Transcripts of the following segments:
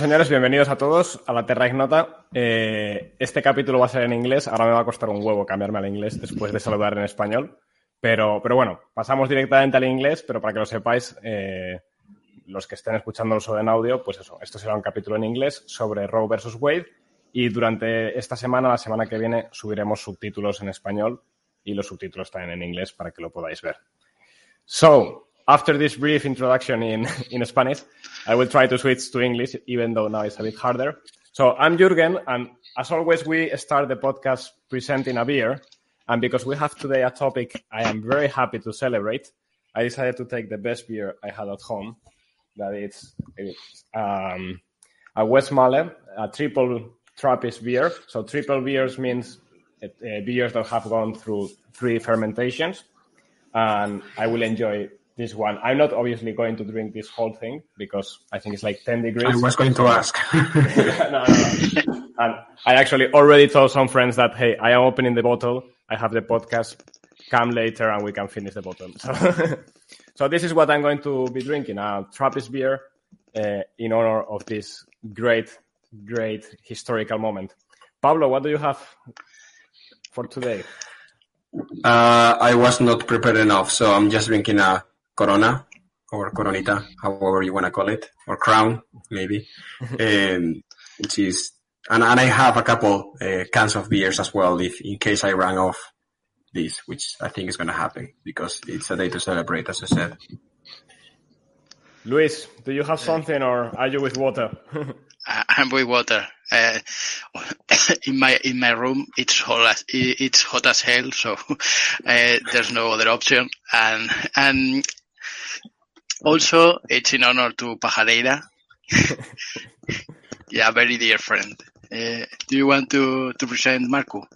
Señores, bienvenidos a todos a la Terra Ignota. Eh, este capítulo va a ser en inglés. Ahora me va a costar un huevo cambiarme al inglés después de saludar en español. Pero, pero bueno, pasamos directamente al inglés, pero para que lo sepáis, eh, los que estén escuchándolo solo en audio, pues eso, esto será un capítulo en inglés sobre Roe versus Wade. Y durante esta semana, la semana que viene, subiremos subtítulos en español y los subtítulos están en inglés para que lo podáis ver. So, after this brief introduction in, in Spanish, I will try to switch to English, even though now it's a bit harder. So I'm Jürgen, and as always, we start the podcast presenting a beer. And because we have today a topic I am very happy to celebrate, I decided to take the best beer I had at home. That it's um, a Westmalle, a triple Trappist beer. So triple beers means uh, beers that have gone through three fermentations. And I will enjoy this one. I'm not obviously going to drink this whole thing because I think it's like 10 degrees. I was going to ask. no, no, no. And I actually already told some friends that, hey, I am opening the bottle. I have the podcast. Come later and we can finish the bottle. So, so this is what I'm going to be drinking, a Trappist beer uh, in honor of this great, great historical moment. Pablo, what do you have for today? Uh, I was not prepared enough, so I'm just drinking a Corona or Coronita, however you want to call it, or Crown, maybe. um, which is, and, and I have a couple uh, cans of beers as well, if in case I run off this, which I think is going to happen because it's a day to celebrate, as I said. Luis, do you have something, or are you with water? I'm with water. Uh, in my in my room, it's hot as it's hot as hell, so uh, there's no other option. And and also, it's in honor to Pajareira. yeah, very dear friend. Uh, do you want to to present Marco?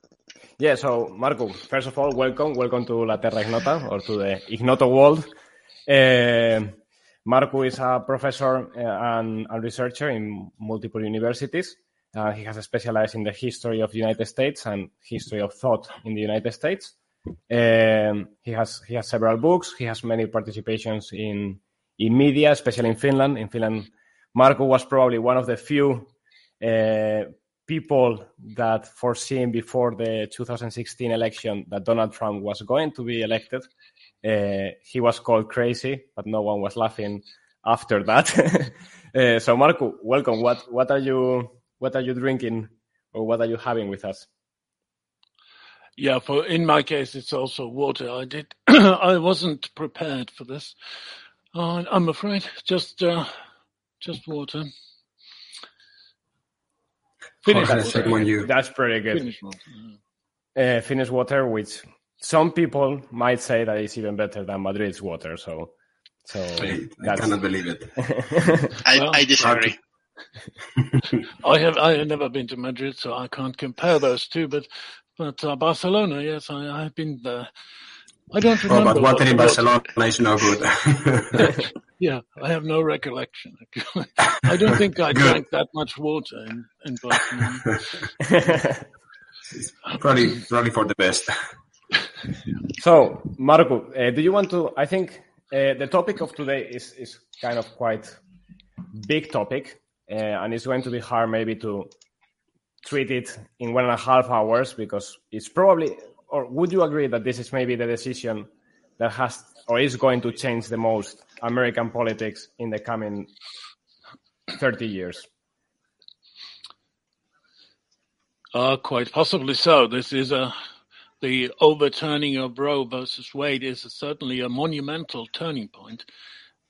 Yeah, so Marco, first of all, welcome, welcome to La Terra Ignota or to the Ignoto world. Uh, Marco is a professor uh, and a researcher in multiple universities. Uh, he has specialized in the history of the United States and history of thought in the United States. Um, he has he has several books. He has many participations in in media, especially in Finland. In Finland, Marco was probably one of the few uh, people that foreseen before the 2016 election that Donald Trump was going to be elected. Uh, he was called crazy, but no one was laughing after that. uh, so, Marco, welcome. What what are you what are you drinking, or what are you having with us? Yeah, for in my case, it's also water. I did. I wasn't prepared for this. Uh, I'm afraid, just uh, just water. Finnish water. When you... That's pretty good. Finnish water. Yeah. Uh, Finnish water, which some people might say that is even better than Madrid's water. So, so I, I cannot believe it. I, Well, I disagree. I have I have never been to Madrid, so I can't compare those two. But but uh, Barcelona, yes, I, I have been there. I don't remember. Oh, remember. but what water in Barcelona is no good. Yeah, I have no recollection. I don't think I drank that much water in, in Barcelona. probably, probably for the best. so, Marco, uh, do you want to? I think uh, the topic of today is is kind of quite big topic, uh, and it's going to be hard maybe to treat it in one and a half hours because it's probably. Or would you agree that this is maybe the decision that has or is going to change the most American politics in the coming thirty years? Uh, quite possibly so. This is a the overturning of Roe versus Wade is certainly a monumental turning point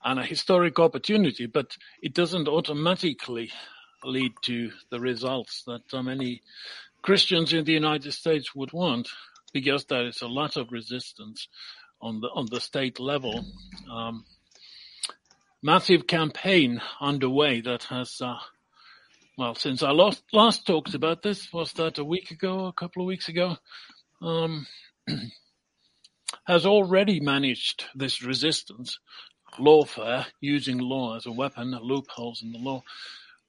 and a historic opportunity, but it doesn't automatically lead to the results that uh, many Christians in the United States would want, because there is a lot of resistance on the on the state level. Um, massive campaign underway that has uh, well, since I last, last talked about this, was that a week ago, a couple of weeks ago, um, has already managed this resistance, lawfare, using law as a weapon, loopholes in the law,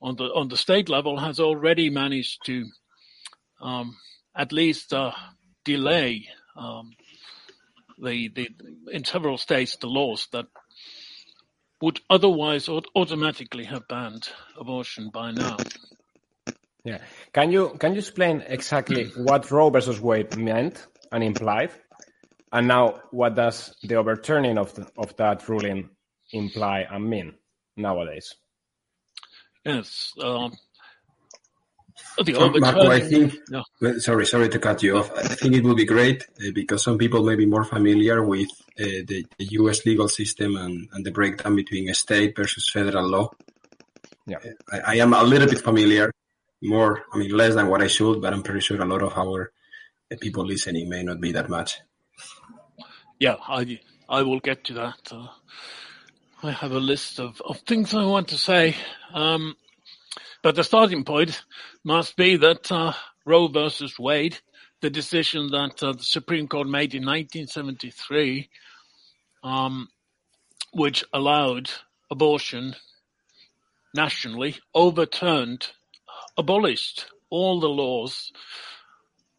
on the on the state level, has already managed to um, at least uh, delay um, the the in several states the laws that would otherwise automatically have banned abortion by now. Yeah. Can you can you explain exactly what Roe versus Wade meant and implied, and now what does the overturning of the, of that ruling imply and mean nowadays? Yes. Um, the Marco, I overturning. think. Yeah. Sorry, sorry to cut you off. I think it will be great uh, because some people may be more familiar with uh, the, the U.S. legal system and, and the breakdown between state versus federal law. Yeah. I, I am a little bit familiar, more, I mean, less than what I should, but I'm pretty sure a lot of our uh, people listening may not be that much. Yeah, I I will get to that. I have a list of, of things I want to say. Um, but the starting point must be that uh, Roe versus Wade, the decision that uh, the Supreme Court made in 1973, um, which allowed abortion nationally, overturned, abolished all the laws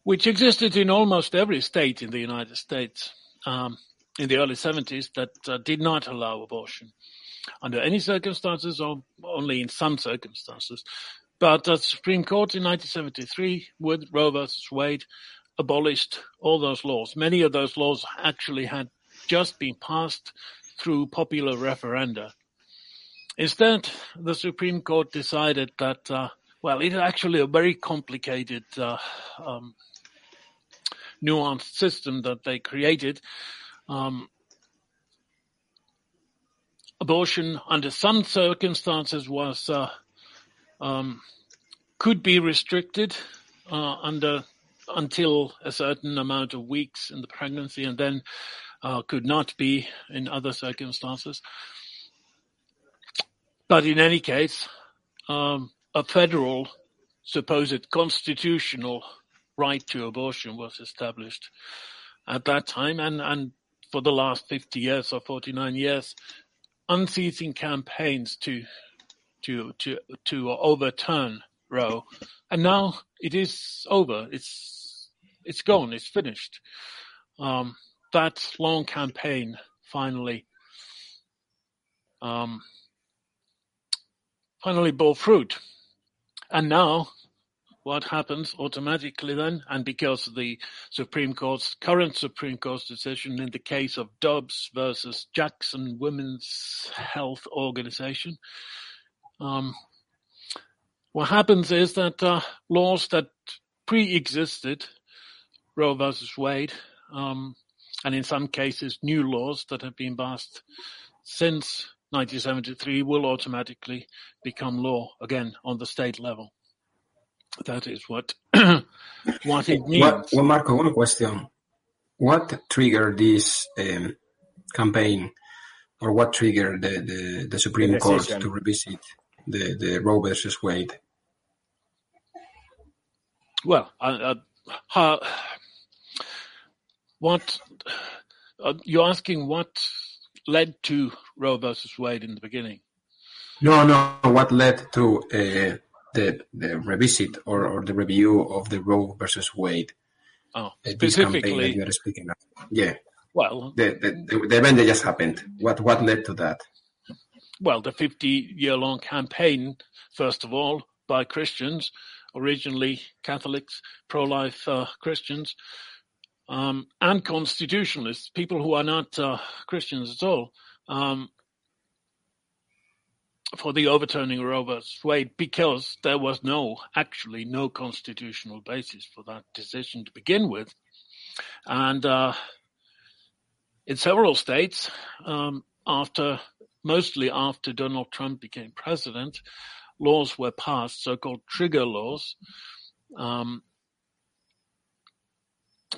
which existed in almost every state in the United States um, in the early 70s that uh, did not allow abortion under any circumstances or only in some circumstances. But the Supreme Court in 1973 with Roe v. Wade abolished all those laws. Many of those laws actually had just been passed through popular referenda. Instead, the Supreme Court decided that, uh, well, it is actually a very complicated, uh, um, nuanced system that they created. Um, abortion under some circumstances was uh, um, could be restricted uh, under until a certain amount of weeks in the pregnancy, and then uh, could not be in other circumstances. But in any case, um, a federal supposed constitutional right to abortion was established at that time, and, and for the last 50 years or 49 years, unceasing campaigns to to to to overturn Roe, and now it is over. It's it's gone. It's finished. Um, that long campaign finally um, finally bore fruit, and now what happens automatically then, and because of the Supreme Court's current Supreme Court's decision in the case of Dobbs versus Jackson Women's Health Organization, um, what happens is that uh, laws that pre-existed Roe versus Wade, um, and in some cases new laws that have been passed since 1973 will automatically become law again on the state level. That is what what it means. What, well, Marco, one question. What triggered this um, campaign, or what triggered the, the, the Supreme The Court to revisit the, the Roe versus Wade? Well, uh, uh, how, what uh, you're asking? What led to Roe versus Wade in the beginning? No, no. What led to uh, the the revisit or, or the review of the Roe versus Wade? Oh, uh, this campaign that specifically, you are speaking of. Yeah, well, the, the the event that just happened. What what led to that? well, the 50 year long campaign, first of all, by Christians, originally Catholics, pro life uh, Christians, um, and constitutionalists, people who are not uh, Christians at all, um, for the overturning versus Wade, because there was no, actually, no constitutional basis for that decision to begin with. And uh, in several states, um, after mostly after Donald Trump became president, laws were passed, so-called trigger laws, um,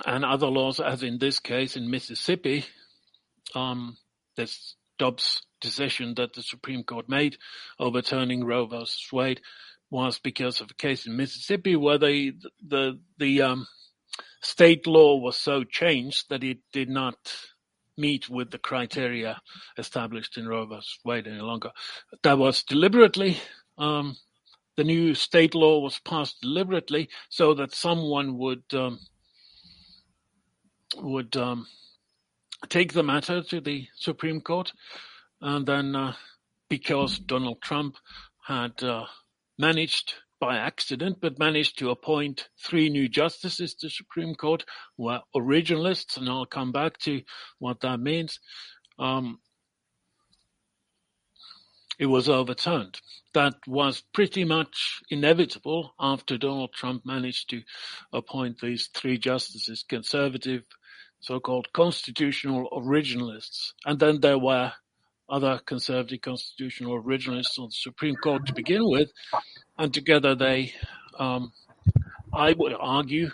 and other laws, as in this case in Mississippi, um, this Dobbs decision that the Supreme Court made overturning Roe versus Wade was because of a case in Mississippi where the the the um, state law was so changed that it did not meet with the criteria established in Roe versus Wade any longer. That was deliberately. Um, the new state law was passed deliberately so that someone would um, would um, take the matter to the Supreme Court and then uh, because Donald Trump had uh, managed by accident, but managed to appoint three new justices to the Supreme Court who are originalists, and I'll come back to what that means. Um, it was overturned. That was pretty much inevitable after Donald Trump managed to appoint these three justices, conservative, so-called constitutional originalists. And then there were other conservative constitutional originalists on the Supreme Court to begin with, and together they, um, I would argue,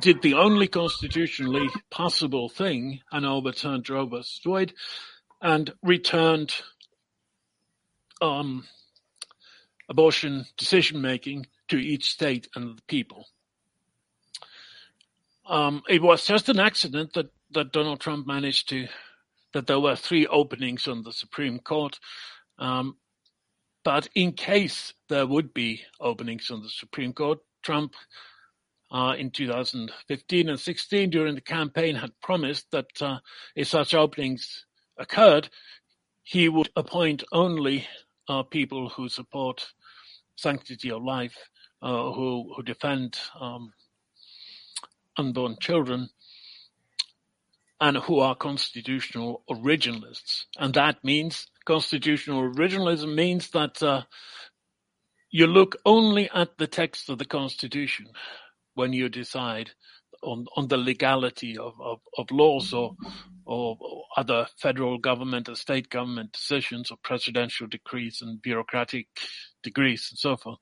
did the only constitutionally possible thing and overturned Roe versus Wade and returned um, abortion decision making to each state and the people. Um, it was just an accident that, that Donald Trump managed to, that there were three openings on the Supreme Court. Um, but in case there would be openings on the Supreme Court, Trump uh, in 2015 and 16 during the campaign had promised that uh, if such openings occurred, he would appoint only uh, people who support sanctity of life, uh, who who defend um, unborn children, and who are constitutional originalists. And that means constitutional originalism means that uh, you look only at the text of the Constitution when you decide on, on the legality of, of, of laws or, or other federal government or state government decisions or presidential decrees and bureaucratic degrees and so forth.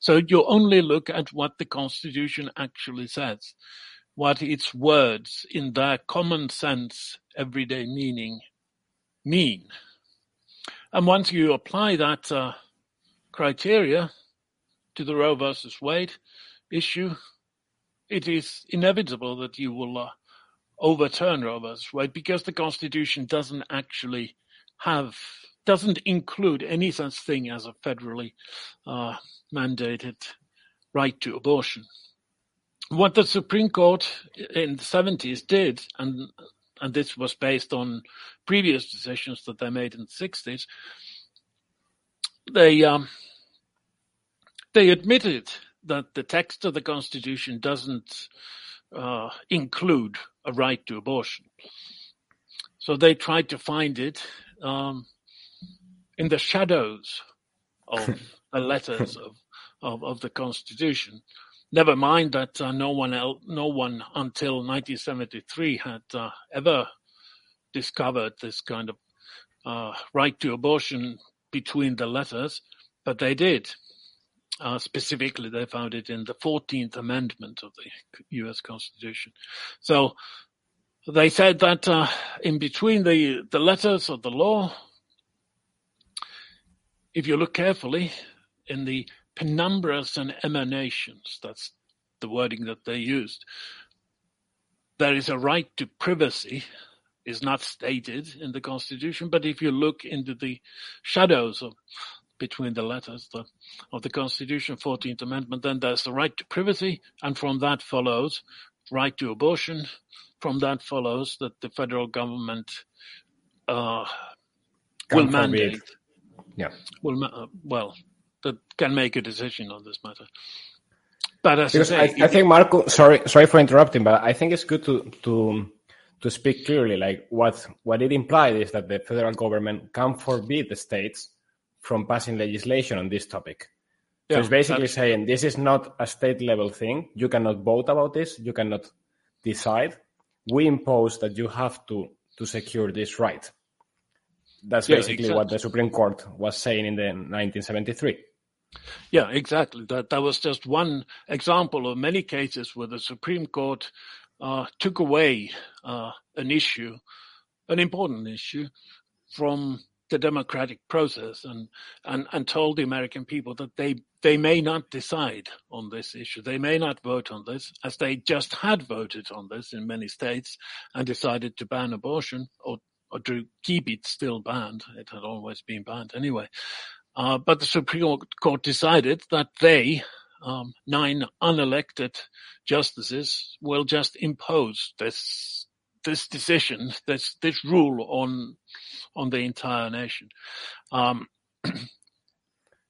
So you only look at what the Constitution actually says, what its words in their common sense, everyday meaning mean. And once you apply that uh, criteria to the Roe versus Wade issue, it is inevitable that you will uh, overturn Roe versus Wade because the Constitution doesn't actually have doesn't include any such thing as a federally uh, mandated right to abortion. What the Supreme Court in the 70s did, and and this was based on previous decisions that they made in the 60s, they um, they admitted that the text of the Constitution doesn't uh, include a right to abortion. So they tried to find it um, in the shadows of the letters of, of, of, the Constitution. Never mind that uh, no one el- no one until 1973 had uh, ever discovered this kind of uh, right to abortion between the letters, but they did. Uh, specifically, they found it in the 14th Amendment of the U.S. Constitution. So they said that uh, in between the, the letters of the law, if you look carefully in the penumbras and emanations, that's the wording that they used, there is a right to privacy is not stated in the Constitution, but if you look into the shadows of between the letters the, of the Constitution, 14th Amendment, then there's the right to privacy, and from that follows right to abortion. From that follows that the federal government uh, will mandate, yeah, will uh, well, that can make a decision on this matter. But as because I, say, I, I think Marco, sorry, sorry for interrupting, but I think it's good to to to speak clearly. Like what what it implies is that the federal government can forbid the states from passing legislation on this topic. Yeah, so it's basically saying this is not a state level thing. You cannot vote about this. You cannot decide. We impose that you have to to secure this right. That's yeah, basically exactly. what the Supreme Court was saying in the 1973. Yeah, exactly. That that was just one example of many cases where the Supreme Court uh, took away uh, an issue, an important issue, from the democratic process and, and, and told the American people that they, they may not decide on this issue. They may not vote on this as they just had voted on this in many states and decided to ban abortion or, or to keep it still banned. It had always been banned anyway. Uh, but the Supreme Court decided that they, um, nine unelected justices, will just impose this this decision, this this rule on on the entire nation. Um,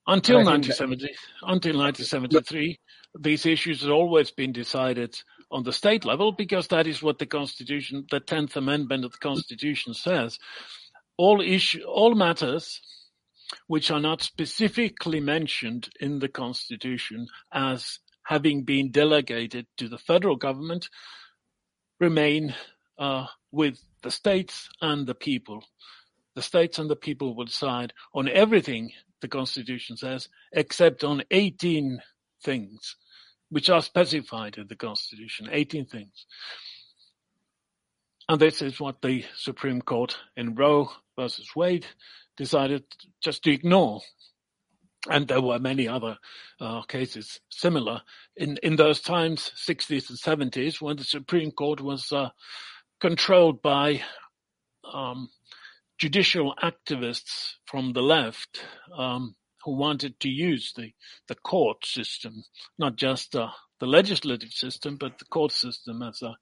until 1970, until 1973, these issues had always been decided on the state level because that is what the Constitution, the Tenth Amendment of the Constitution says. All issue, all matters which are not specifically mentioned in the Constitution as having been delegated to the federal government remain uh, with the states and the people. The states and the people will decide on everything the Constitution says, except on 18 things, which are specified in the Constitution, 18 things. And this is what the Supreme Court in Roe versus Wade decided just to ignore. And there were many other uh, cases similar in, in those times, 60s and 70s, when the Supreme Court was uh, controlled by um, judicial activists from the left um, who wanted to use the, the court system, not just uh, the legislative system, but the court system as a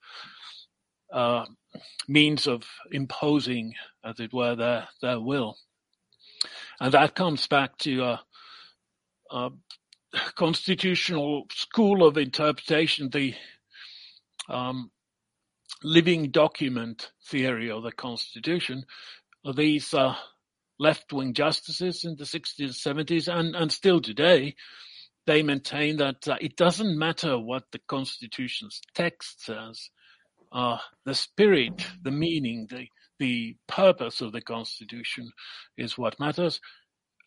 uh, means of imposing, as it were, their, their will. And that comes back to a, a constitutional school of interpretation, the um, living document theory of the Constitution, these uh, left-wing justices in the 60s, 70s, and, and still today, they maintain that uh, it doesn't matter what the Constitution's text says. Uh, the spirit, the meaning, the, the purpose of the Constitution is what matters.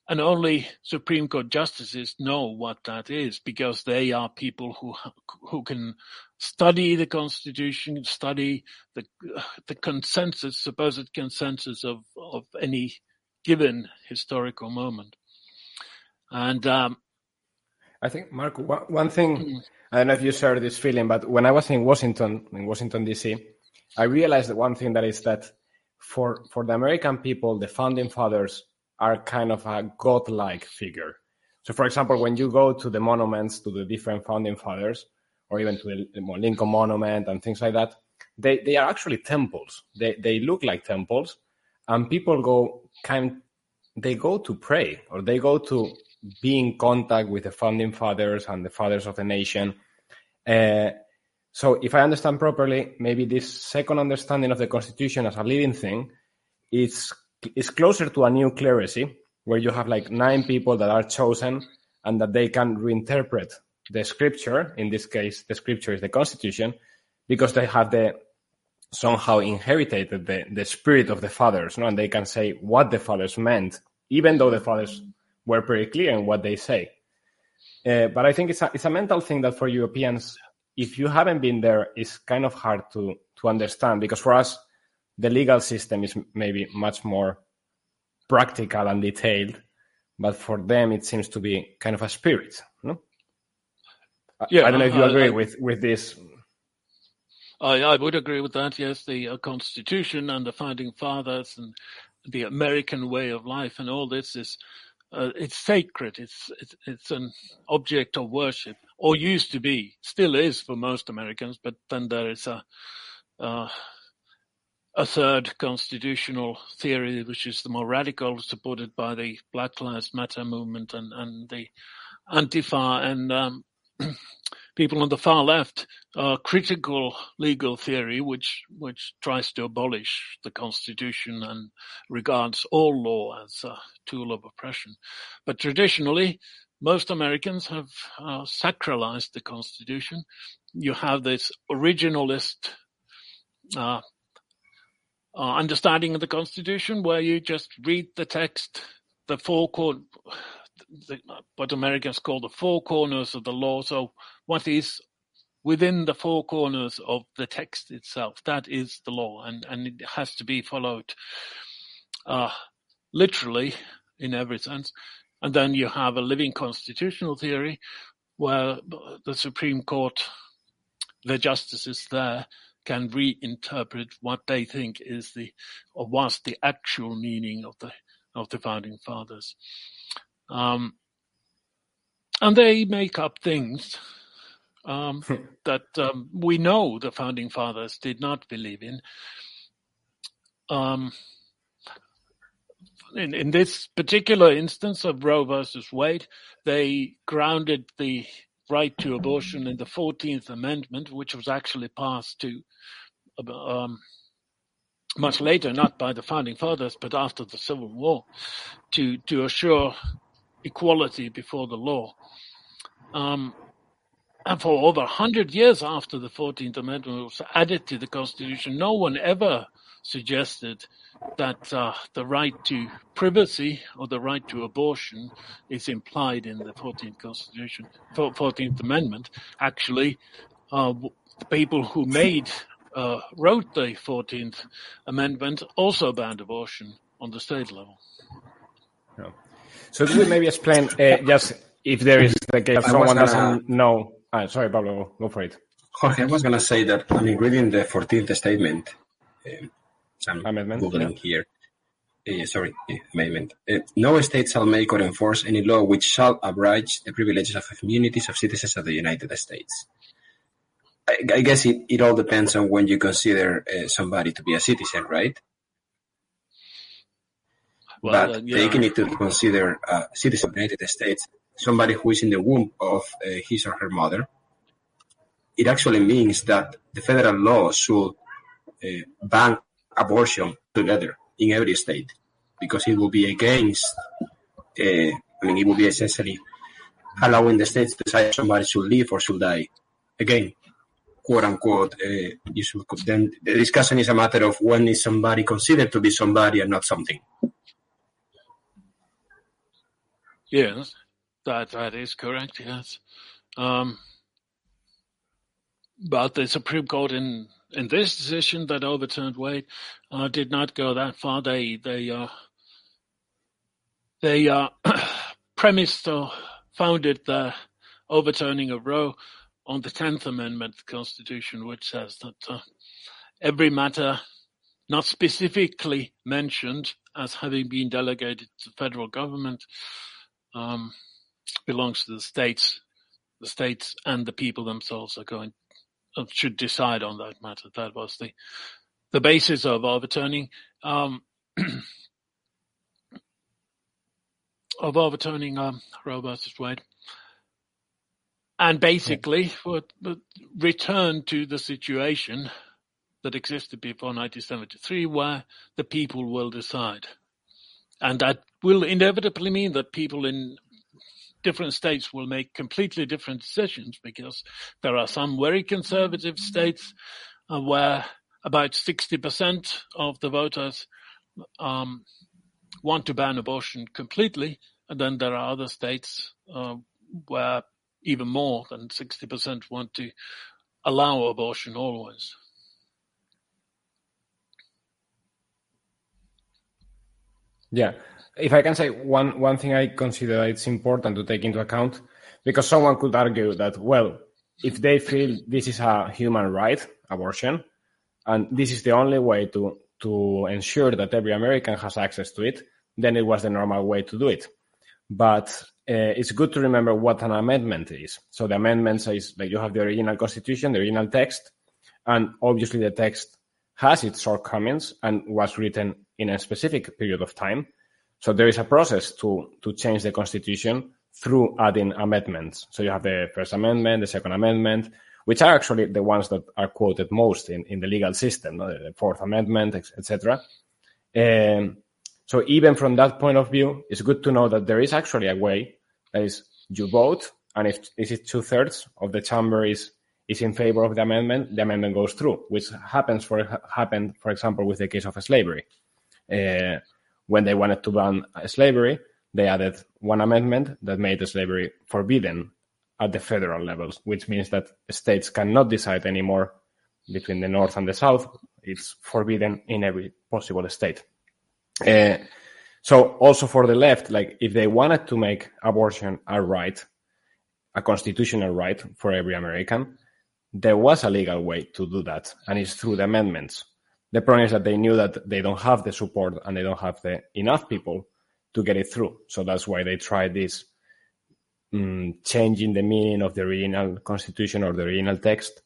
And only Supreme Court justices know what that is because they are people who who can study the Constitution, study the the consensus, supposed consensus of of any given historical moment. And um, I think, Mark, one thing mm. I don't know if you share this feeling, but when I was in Washington, in Washington D.C., I realized that one thing that is that for for the American people, the founding fathers are kind of a godlike figure. So, for example, when you go to the monuments to the different founding fathers, or even to the Lincoln Monument and things like that, they, they are actually temples. They, they look like temples, and people go kind, they go to pray or they go to be in contact with the founding fathers and the fathers of the nation. Uh, so, if I understand properly, maybe this second understanding of the Constitution as a living thing is is closer to a new clerisy where you have like nine people that are chosen and that they can reinterpret the scripture. In this case, the scripture is the constitution because they have the somehow inherited the, the spirit of the fathers, no? and they can say what the fathers meant, even though the fathers were pretty clear in what they say. Uh, but I think it's a, it's a mental thing that for Europeans, if you haven't been there, it's kind of hard to to understand because for us, the legal system is maybe much more practical and detailed, but for them it seems to be kind of a spirit. No? Yeah, I don't know if you agree I, with with this. I, I would agree with that. Yes, the uh, Constitution and the founding fathers and the American way of life and all this is uh, it's sacred. It's, it's it's an object of worship, or used to be, still is for most Americans. But then there is a uh, a third constitutional theory, which is the more radical, supported by the Black Lives Matter movement and, and the Antifa and um, people on the far left, uh, critical legal theory, which which tries to abolish the constitution and regards all law as a tool of oppression. But traditionally, most Americans have uh, sacralized the constitution. You have this originalist uh, uh, understanding of the Constitution, where you just read the text, the four corners, what Americans call the four corners of the law. So, what is within the four corners of the text itself? That is the law, and and it has to be followed uh, literally in every sense. And then you have a living constitutional theory, where the Supreme Court, the justices there can reinterpret what they think is the or was the actual meaning of the of the founding fathers. Um, and they make up things um, that um, we know the founding fathers did not believe in. um, in, in this particular instance of Roe versus Wade, they grounded the right to abortion in the 14th Amendment, which was actually passed to um, much later, not by the founding fathers, but after the Civil War, to to assure equality before the law. Um, and for over 100 years after the 14th Amendment was added to the Constitution, no one ever suggested that uh, the right to privacy or the right to abortion is implied in the 14th Constitution, 14th Amendment. Actually, uh, the people who made uh, wrote the 14th Amendment also banned abortion on the state level. Yeah. So could we maybe explain uh, just if there is the case someone gonna... doesn't know? Ah, sorry, Pablo, go for it. Jorge, I was going to say that I mean, reading the 14th statement, um, I'm amendment, googling yeah. here. Uh, sorry, uh, amendment. Uh, no state shall make or enforce any law which shall abridge the privileges of communities of citizens of the United States. I, I guess it, it all depends on when you consider uh, somebody to be a citizen, right? Well, but uh, yeah. taking into consider a citizen of the United States, somebody who is in the womb of uh, his or her mother, it actually means that the federal law should uh, ban abortion together in every state because it will be against, uh, I mean, it will be essentially allowing the states to decide somebody should live or should die. Again, quote unquote, uh, you should, then the discussion is a matter of when is somebody considered to be somebody and not something. Yes, that that is correct. Yes, um, but the Supreme Court in in this decision that overturned Wade uh, did not go that far. They they uh, they uh, premised or founded the overturning of Roe on the Tenth Amendment the Constitution, which says that uh, every matter not specifically mentioned as having been delegated to the federal government um, belongs to the states. The states and the people themselves are going uh, should decide on that matter. That was the the basis of overturning um, of overturning um, Roe versus Wade and basically would, would return to the situation that existed before 1973 where the people will decide. And that will inevitably mean that people in different states will make completely different decisions because there are some very conservative states uh, where about 60% of the voters um, want to ban abortion completely. And then there are other states uh, where even more than 60% want to allow abortion always. Yeah. If I can say one, one thing I consider it's important to take into account, because someone could argue that, well, if they feel this is a human right, abortion, and this is the only way to, to ensure that every American has access to it, then it was the normal way to do it. But uh, it's good to remember what an amendment is. So the amendment says that you have the original constitution, the original text, and obviously the text has its shortcomings and was written in a specific period of time. So there is a process to, to change the constitution through adding amendments. So you have the first amendment, the second amendment, which are actually the ones that are quoted most in, in the legal system, the fourth amendment, etc. Um, so even from that point of view, it's good to know that there is actually a way that is, you vote, and if is it two thirds of the chamber is is in favor of the amendment, the amendment goes through, which happens for happened, for example, with the case of slavery. Uh, when they wanted to ban slavery, they added one amendment that made slavery forbidden at the federal levels, which means that states cannot decide anymore between the North and the South. It's forbidden in every possible state. Uh, so also for the left, like if they wanted to make abortion a right, a constitutional right for every American, there was a legal way to do that, and it's through the amendments. The problem is that they knew that they don't have the support and they don't have the enough people to get it through. So that's why they tried this um, changing the meaning of the original constitution or the original text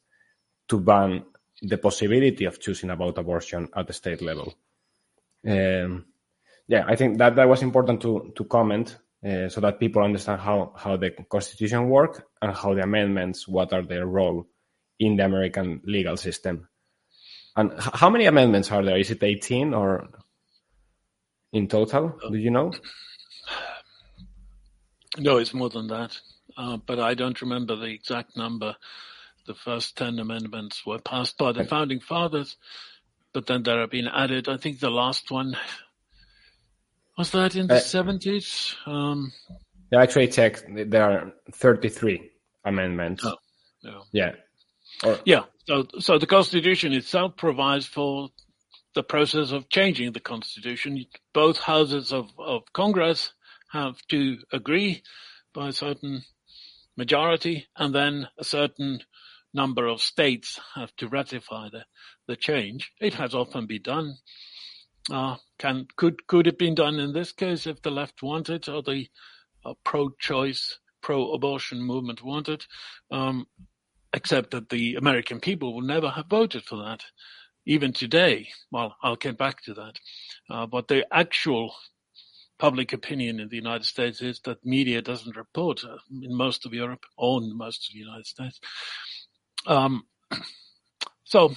to ban the possibility of choosing about abortion at the state level. Um, yeah, I think that that was important to to comment uh, so that people understand how how the constitution work and how the amendments what are their role in the American legal system. And how many amendments are there? Is it 18 or in total? Do you know? No, it's more than that. Uh, but I don't remember the exact number. The first 10 amendments were passed by the founding fathers, but then there have been added. I think the last one was that in the uh, 70s. Um, yeah, actually checked. There are 33 amendments. Oh, yeah. Yeah. Or, yeah. So, so the Constitution itself provides for the process of changing the Constitution. Both houses of, of Congress have to agree by a certain majority, and then a certain number of states have to ratify the, the change. It has often been done. Uh, can could could it been done in this case if the left wanted or the uh, pro-choice, pro-abortion movement wanted? Um, except that the American people will never have voted for that, even today. Well, I'll get back to that. Uh, but the actual public opinion in the United States is that media doesn't report uh, in most of Europe or in most of the United States. Um, so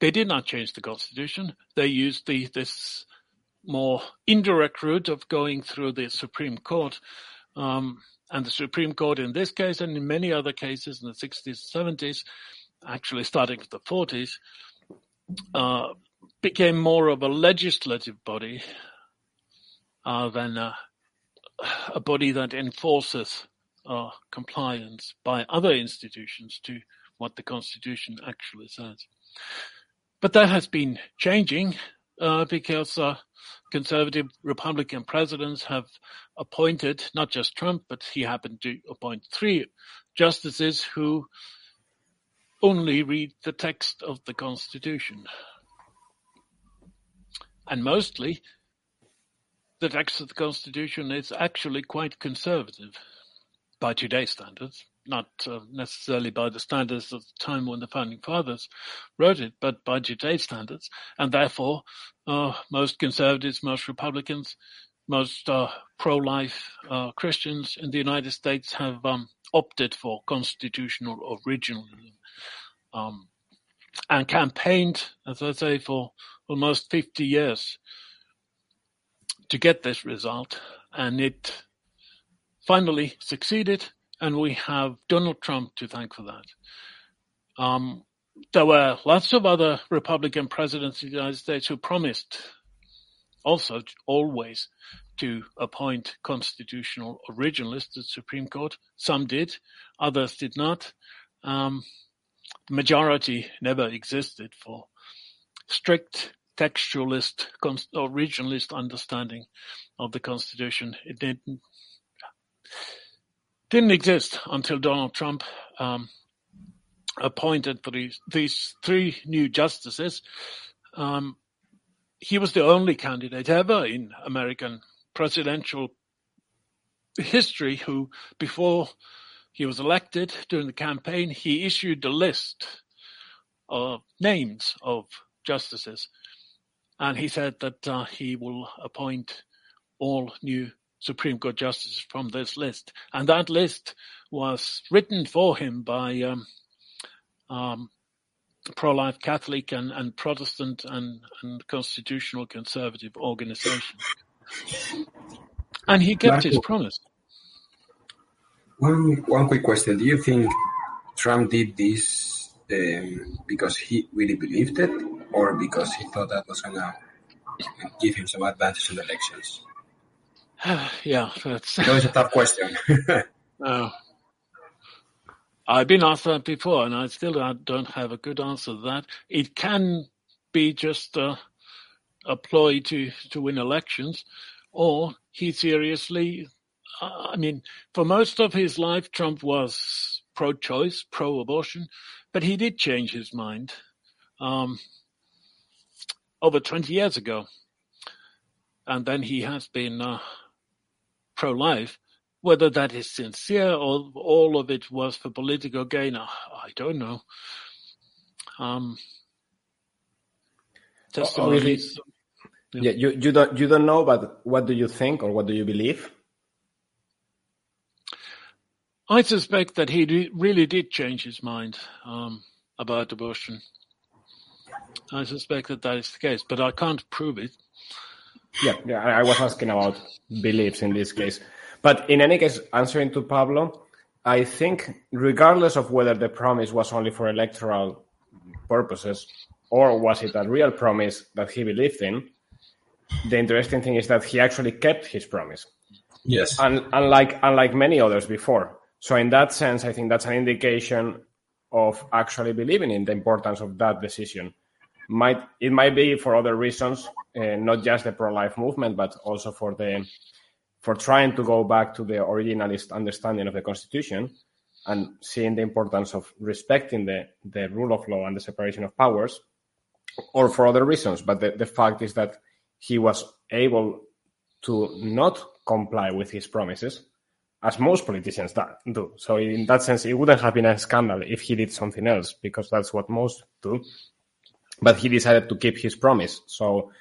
they did not change the constitution. They used the this more indirect route of going through the Supreme Court. Um, and the Supreme Court in this case and in many other cases in the 60s, 70s, actually starting with the 40s, uh, became more of a legislative body uh, than a, a, body that enforces uh, compliance by other institutions to what the Constitution actually says. But that has been changing uh, because uh, conservative Republican presidents have appointed not just Trump, but he happened to appoint three justices who only read the text of the Constitution. And mostly, the text of the Constitution is actually quite conservative by today's standards not uh, necessarily by the standards of the time when the founding fathers wrote it, but by today's standards. And therefore, uh, most conservatives, most Republicans, most uh, pro-life uh, Christians in the United States have um, opted for constitutional originalism um, and campaigned, as I say, for almost 50 years to get this result. And it finally succeeded and we have Donald Trump to thank for that. Um, there were lots of other Republican presidents of the United States who promised also always to appoint constitutional originalists to the Supreme Court. Some did, others did not. Um, majority never existed for strict textualist, originalist understanding of the Constitution. It didn't didn't exist until Donald Trump um, appointed these, these three new justices. Um, he was the only candidate ever in American presidential history who, before he was elected during the campaign, he issued a list of names of justices. And he said that uh, he will appoint all new Supreme Court justices from this list. And that list was written for him by um, um, pro-life Catholic and, and Protestant and, and, constitutional conservative organizations. And he kept his promise. One, one quick question. Do you think Trump did this um, because he really believed it or because he thought that was going to give him some advantage in the elections? yeah, that's. That was a tough question. uh, I've been asked that before, and I still don't have a good answer to that. It can be just a, a ploy to, to win elections, or he seriously. Uh, I mean, for most of his life, Trump was pro-choice, pro-abortion, but he did change his mind um, over 20 years ago. And then he has been uh, pro-life. Whether that is sincere or all of it was for political gain, I don't know. Um, obviously, Yeah. yeah, you, you don't you don't know, but what do you think or what do you believe? I suspect that he really did change his mind um, about abortion. I suspect that that is the case, but I can't prove it. Yeah, yeah. I was asking about beliefs in this case, but in any case, answering to Pablo, I think regardless of whether the promise was only for electoral purposes or was it a real promise that he believed in, the interesting thing is that he actually kept his promise. Yes. And unlike unlike many others before. So in that sense, I think that's an indication of actually believing in the importance of that decision. Might it might be for other reasons, uh, not just the pro-life movement, but also for the for trying to go back to the originalist understanding of the constitution and seeing the importance of respecting the, the rule of law and the separation of powers, or for other reasons. But the, the fact is that he was able to not comply with his promises, as most politicians do. So, in that sense, it wouldn't have been a scandal if he did something else, because that's what most do. But he decided to keep his promise. So,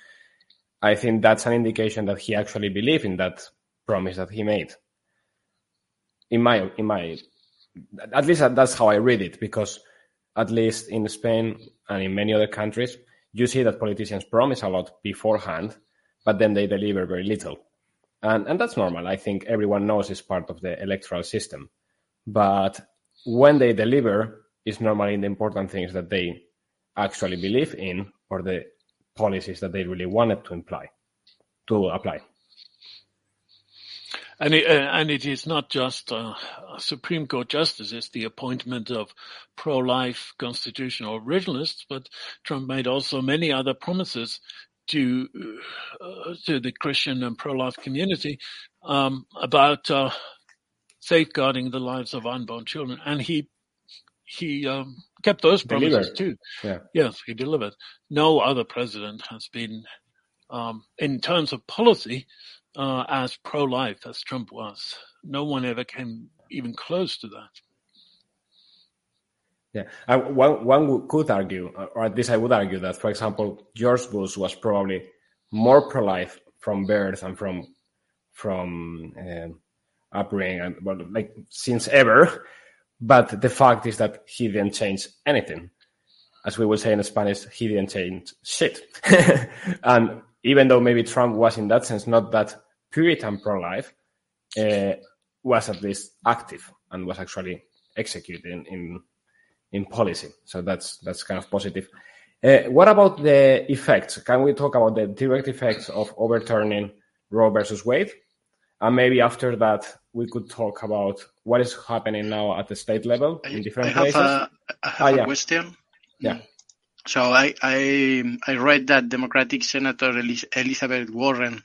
I think that's an indication that he actually believed in that promise that he made. In my, in my, at least that's how I read it, because at least in Spain and in many other countries, you see that politicians promise a lot beforehand, but then they deliver very little. And, and that's normal. I think everyone knows it's part of the electoral system. But when they deliver, it's normally the important things that they actually believe in or the policies that they really wanted to imply, to apply. And it, uh, and it is not just uh, Supreme Court justices, the appointment of pro-life constitutional originalists, but Trump made also many other promises to uh, to the Christian and pro-life community um, about uh, safeguarding the lives of unborn children, and he he um, kept those promises delivered. too. Yeah. Yes, he delivered. No other president has been, um, in terms of policy, uh, as pro-life as Trump was. No one ever came even close to that. Yeah, uh, one one could argue, or at least I would argue that, for example, George Bush was probably more pro-life from birth and from from uh, upbringing and well, like since ever. But the fact is that he didn't change anything. As we would say in Spanish, he didn't change shit. and even though maybe Trump was in that sense not that Puritan pro-life, uh, was at least active and was actually executed in, in, in policy. So that's that's kind of positive. Uh, what about the effects? Can we talk about the direct effects of overturning Roe versus Wade? And maybe after that, we could talk about what is happening now at the state level in different I have places. A, I have Ah, yeah. a question. Yeah. So I, I I read that Democratic Senator Elizabeth Warren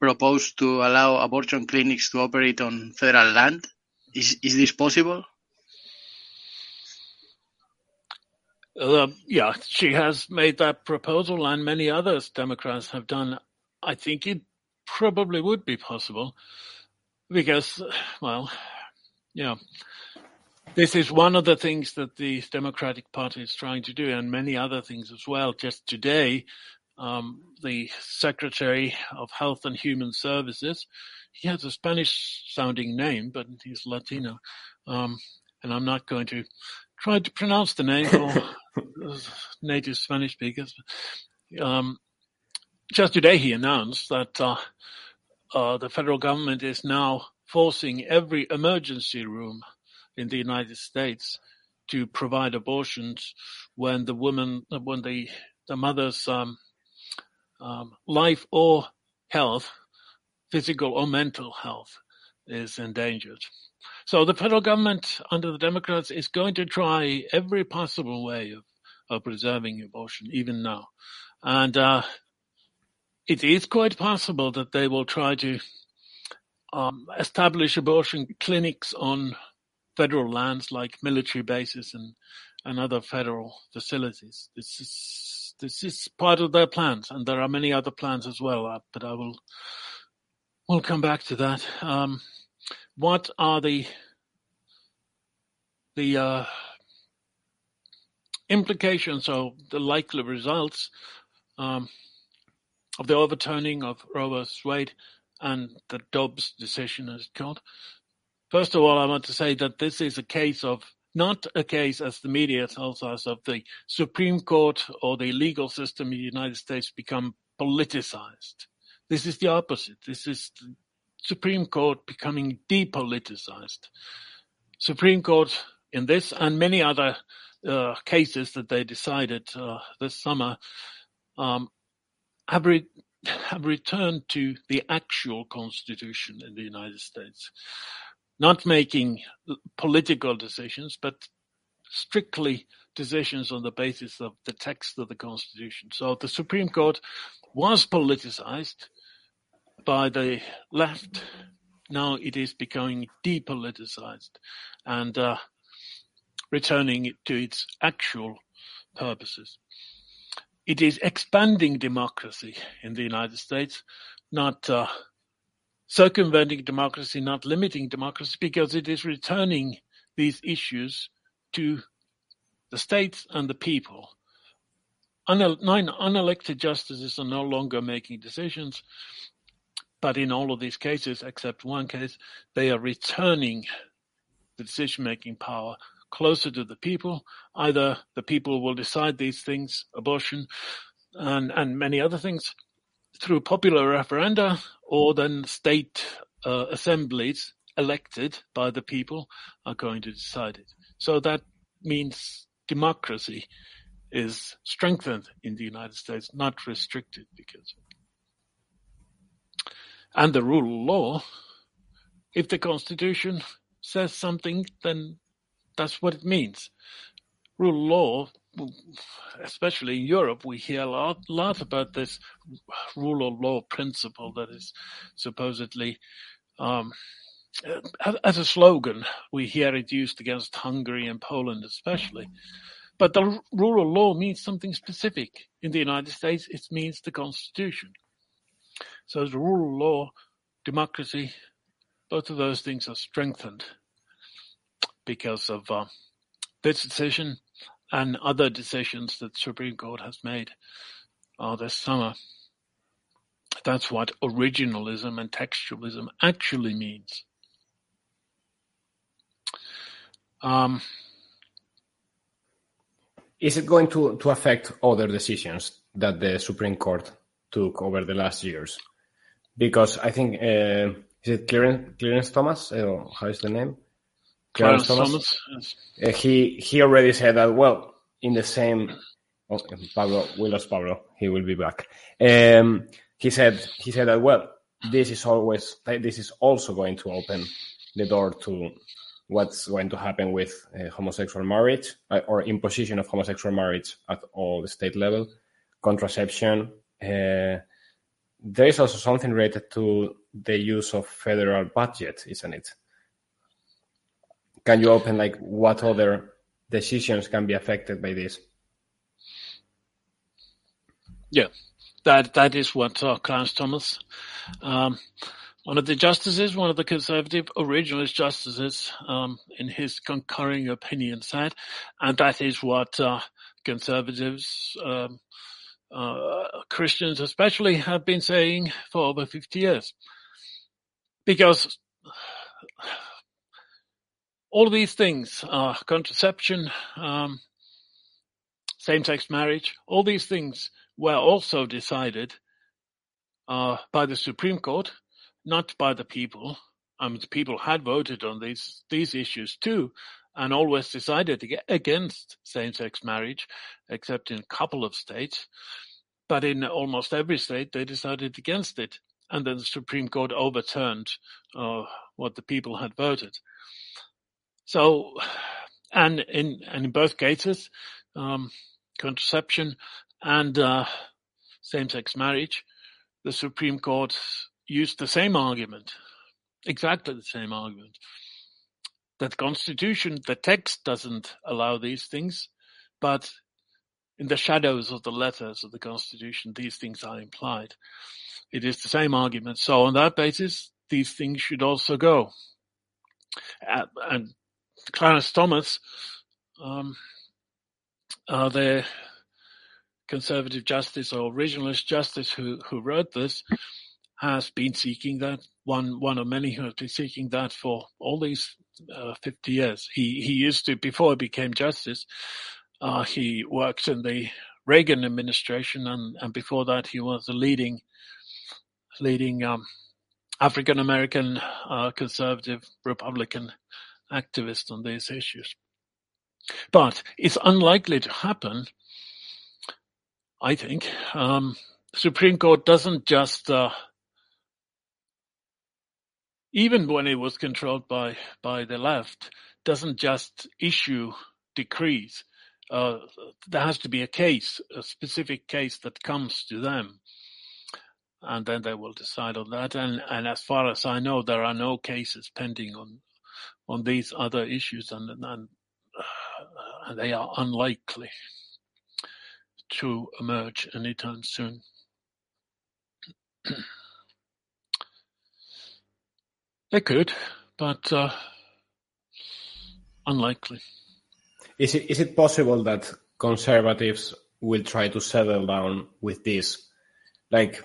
proposed to allow abortion clinics to operate on federal land. Is is this possible? Uh, yeah, she has made that proposal, and many others Democrats have done. I think it probably would be possible because, well, yeah, this is one of the things that the Democratic Party is trying to do, and many other things as well. Just today, um, the Secretary of Health and Human Services, he has a Spanish-sounding name, but he's Latino, um, and I'm not going to try to pronounce the name for native Spanish speakers. Um, just today, he announced that uh, uh, the federal government is now forcing every emergency room in the United States to provide abortions when the woman, when the the mother's um, um, life or health, physical or mental health, is endangered. So the federal government, under the Democrats, is going to try every possible way of, of preserving abortion, even now. And uh, it is quite possible that they will try to um, establish abortion clinics on federal lands like military bases and, and other federal facilities. This is this is part of their plans, and there are many other plans as well. Uh, but I will we'll come back to that. Um, what are the the uh, implications of the likely results? Um, of the overturning of Roe vs. Wade and the Dobbs decision, as it's called. First of all, I want to say that this is a case of not a case, as the media tells us, of the Supreme Court or the legal system in the United States become politicized. This is the opposite. This is the Supreme Court becoming depoliticized. Supreme Court in this and many other uh, cases that they decided uh, this summer um, have, re- have returned to the actual constitution in the United States, not making political decisions, but strictly decisions on the basis of the text of the constitution. So the Supreme Court was politicized by the left. Now it is becoming depoliticized and uh, returning to its actual purposes. It is expanding democracy in the United States, not uh, circumventing democracy, not limiting democracy, because it is returning these issues to the states and the people. Nine unelected justices are no longer making decisions, but in all of these cases, except one case, they are returning the decision-making power closer to the people. Either the people will decide these things, abortion and, and many other things, through popular referenda, or then state uh, assemblies elected by the people are going to decide it. So that means democracy is strengthened in the United States, not restricted because and the rule of law, if the Constitution says something, then that's what it means. Rule of law, especially in Europe, we hear a lot, lot about this rule of law principle that is supposedly um, as a slogan. We hear it used against Hungary and Poland, especially. But the rule of law means something specific. In the United States, it means the Constitution. So the rule of law, democracy, both of those things are strengthened because of uh, this decision and other decisions that the Supreme Court has made uh, this summer. That's what originalism and textualism actually means. Um, Is it going to, to affect other decisions that the Supreme Court took over the last years? Because I think, uh, is it Clarence, Clarence Thomas? Uh, how is the name? Clarence, Thomas. Thomas yes. uh, he he already said that. Well, in the same, oh, Pablo, we lost Pablo. He will be back. Um, he said he said that. Well, this is always this is also going to open the door to what's going to happen with uh, homosexual marriage uh, or imposition of homosexual marriage at all the state level, contraception. Uh, there is also something related to the use of federal budget, isn't it? Can you open like what other decisions can be affected by this? Yeah, that that is what uh, Clarence Thomas, um, one of the justices, one of the conservative originalist justices, um, in his concurring opinion said, and that is what uh, conservatives, um, uh, Christians especially, have been saying for over 50 years. Because all these things, uh, contraception, um, same-sex marriage, all these things were also decided uh, by the Supreme Court, not by the people. Um, the people had voted on these these issues too, and always decided against same-sex marriage, except in a couple of states. But in almost every state, they decided against it, and then the Supreme Court overturned uh, what the people had voted. So, and in and in both cases, um, contraception and uh, same-sex marriage, the Supreme Court used the same argument, exactly the same argument, that Constitution, the text doesn't allow these things, but in the shadows of the letters of the Constitution, these things are implied. It is the same argument. So on that basis, these things should also go. Uh, and Clarence Thomas, um, uh, the conservative justice or originalist justice who, who wrote this has been seeking that. One, one of many who has been seeking that for all these uh, 50 years. He, he used to, before he became justice, uh, he worked in the Reagan administration and, and before that he was a leading, leading, um, African American, uh, conservative Republican activist on these issues. But it's unlikely to happen, I think. Um, Supreme Court doesn't just, uh, even when it was controlled by, by the left, doesn't just issue decrees. Uh, there has to be a case, a specific case that comes to them. And then they will decide on that. And, and as far as I know, there are no cases pending on, on these other issues and, and, uh, they are unlikely to emerge anytime soon. They could, but uh, unlikely. Is it is it possible that conservatives will try to settle down with this, like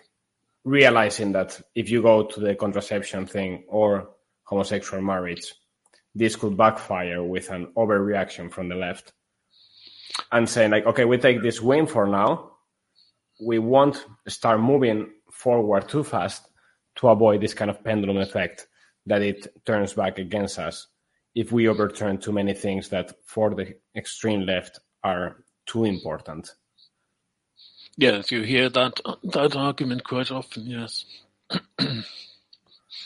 realizing that if you go to the contraception thing or homosexual marriage, this could backfire with an overreaction from the left, and saying like, okay, we take this win for now, we won't start moving forward too fast to avoid this kind of pendulum effect that it turns back against us if we overturn too many things that for the extreme left are too important. Yes, you hear that that argument quite often. Yes.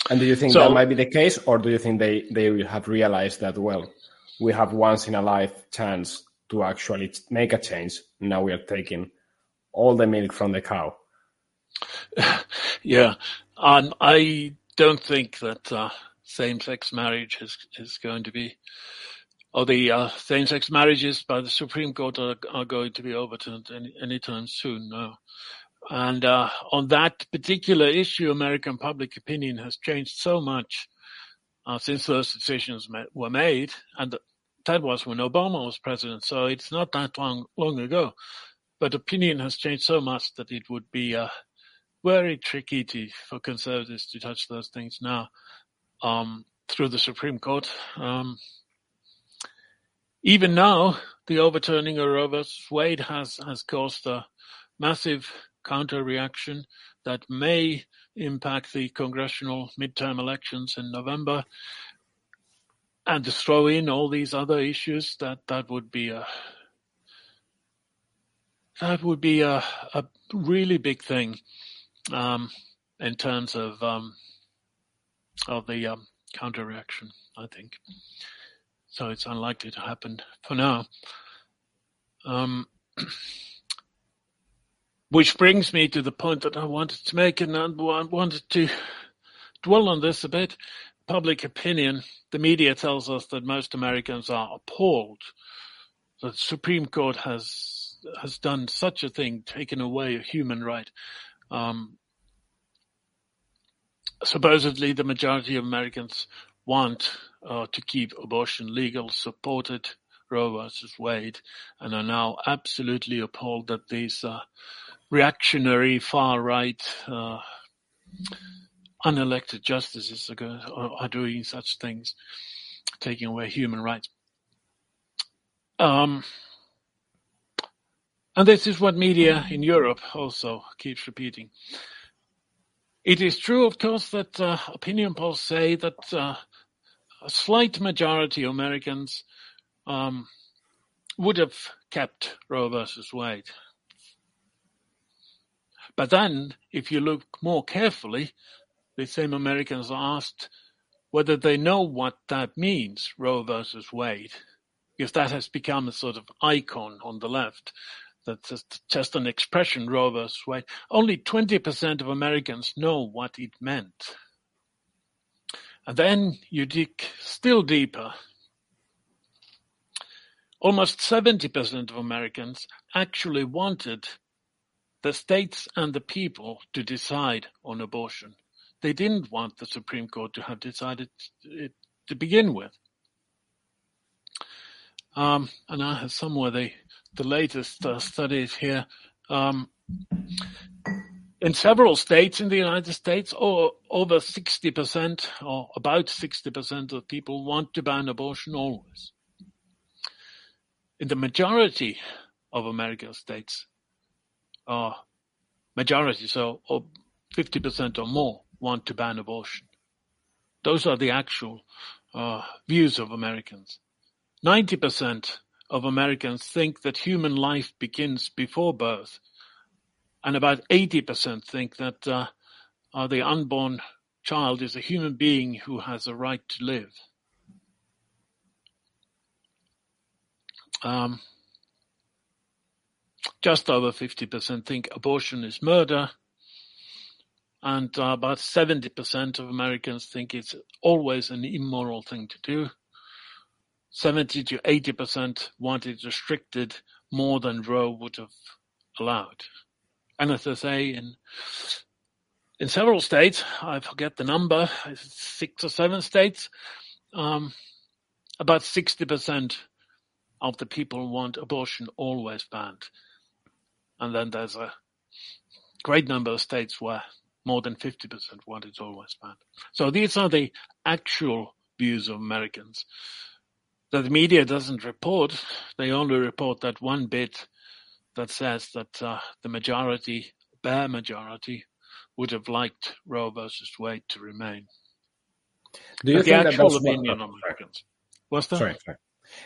and do you think so, that might be the case, or do you think they they have realized that well, we have once in a life chance to actually make a change? Now we are taking all the milk from the cow. yeah, um, I don't think that uh, same-sex marriage is is going to be, or the uh, same-sex marriages by the Supreme Court are, are going to be overturned any anytime soon. No. And uh, on that particular issue, American public opinion has changed so much uh, since those decisions were made, and that was when Obama was president. So it's not that long long ago, but opinion has changed so much that it would be uh, very tricky to, for conservatives to touch those things now um, through the Supreme Court. Um, even now, the overturning of Roe vs. Wade has, has caused a massive counter reaction that may impact the congressional midterm elections in November. And to throw in all these other issues, that, that would be a that would be a, a really big thing um, in terms of um, of the um, counter reaction. I think so. It's unlikely to happen for now. Which brings me to the point that I wanted to make, and I wanted to dwell on this a bit. Public opinion. The media tells us that most Americans are appalled that the Supreme Court has has done such a thing, taken away a human right. Um, supposedly, the majority of Americans want uh, to keep abortion legal, supported Roe versus Wade, and are now absolutely appalled that these uh, reactionary far right uh, unelected justices are, going, are, doing such things, taking away human rights. Um, and this is what media in Europe also keeps repeating. It is true, of course, that uh, opinion polls say that uh, a slight majority of Americans um, would have kept Roe versus Wade. But then, if you look more carefully, the same Americans are asked whether they know what that means, Roe versus Wade, because that has become a sort of icon on the left that's just an expression, Roe versus Wade. Only 20% of Americans know what it meant. And then you dig still deeper. Almost 70% of Americans actually wanted the states and the people to decide on abortion. They didn't want the Supreme Court to have decided it to begin with. Um, and I have somewhere they the latest uh, studies here Um, in several states in the United States, or over 60% or about 60% of people want to ban abortion always. In the majority of American states, uh, majority, so or 50% or more want to ban abortion. Those are the actual uh, views of Americans. 90% of Americans think that human life begins before birth and about 80% think that uh, uh, the unborn child is a human being who has a right to live. Um, just over 50% think abortion is murder, and uh, about 70% of Americans think it's always an immoral thing to do. 70 to 80% want it restricted more than Roe would have allowed. NSSA in in several states. I forget the number, six or seven states. Um, about sixty percent of the people want abortion always banned, and then there's a great number of states where more than 50% want it always banned. So these are the actual views of Americans that the media doesn't report. They only report that one bit that says that uh, the majority, bare majority, would have liked Roe versus Wade to remain. Do you but think the actual that opinion one, of Americans. What's that? Sorry, sorry.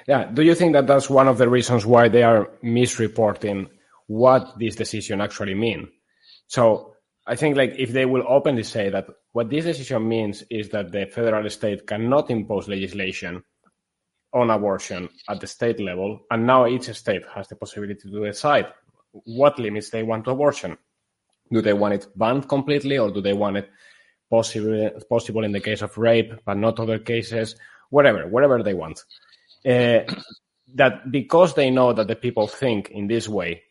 Yeah. Do you think that that's one of the reasons why they are misreporting what this decision actually mean? So I think like if they will openly say that what this decision means is that the federal state cannot impose legislation on abortion at the state level, and now each state has the possibility to decide what limits they want to abortion. Do they want it banned completely, or do they want it possible possible in the case of rape, but not other cases? Whatever, whatever they want. Uh, that because they know that the people think in this way,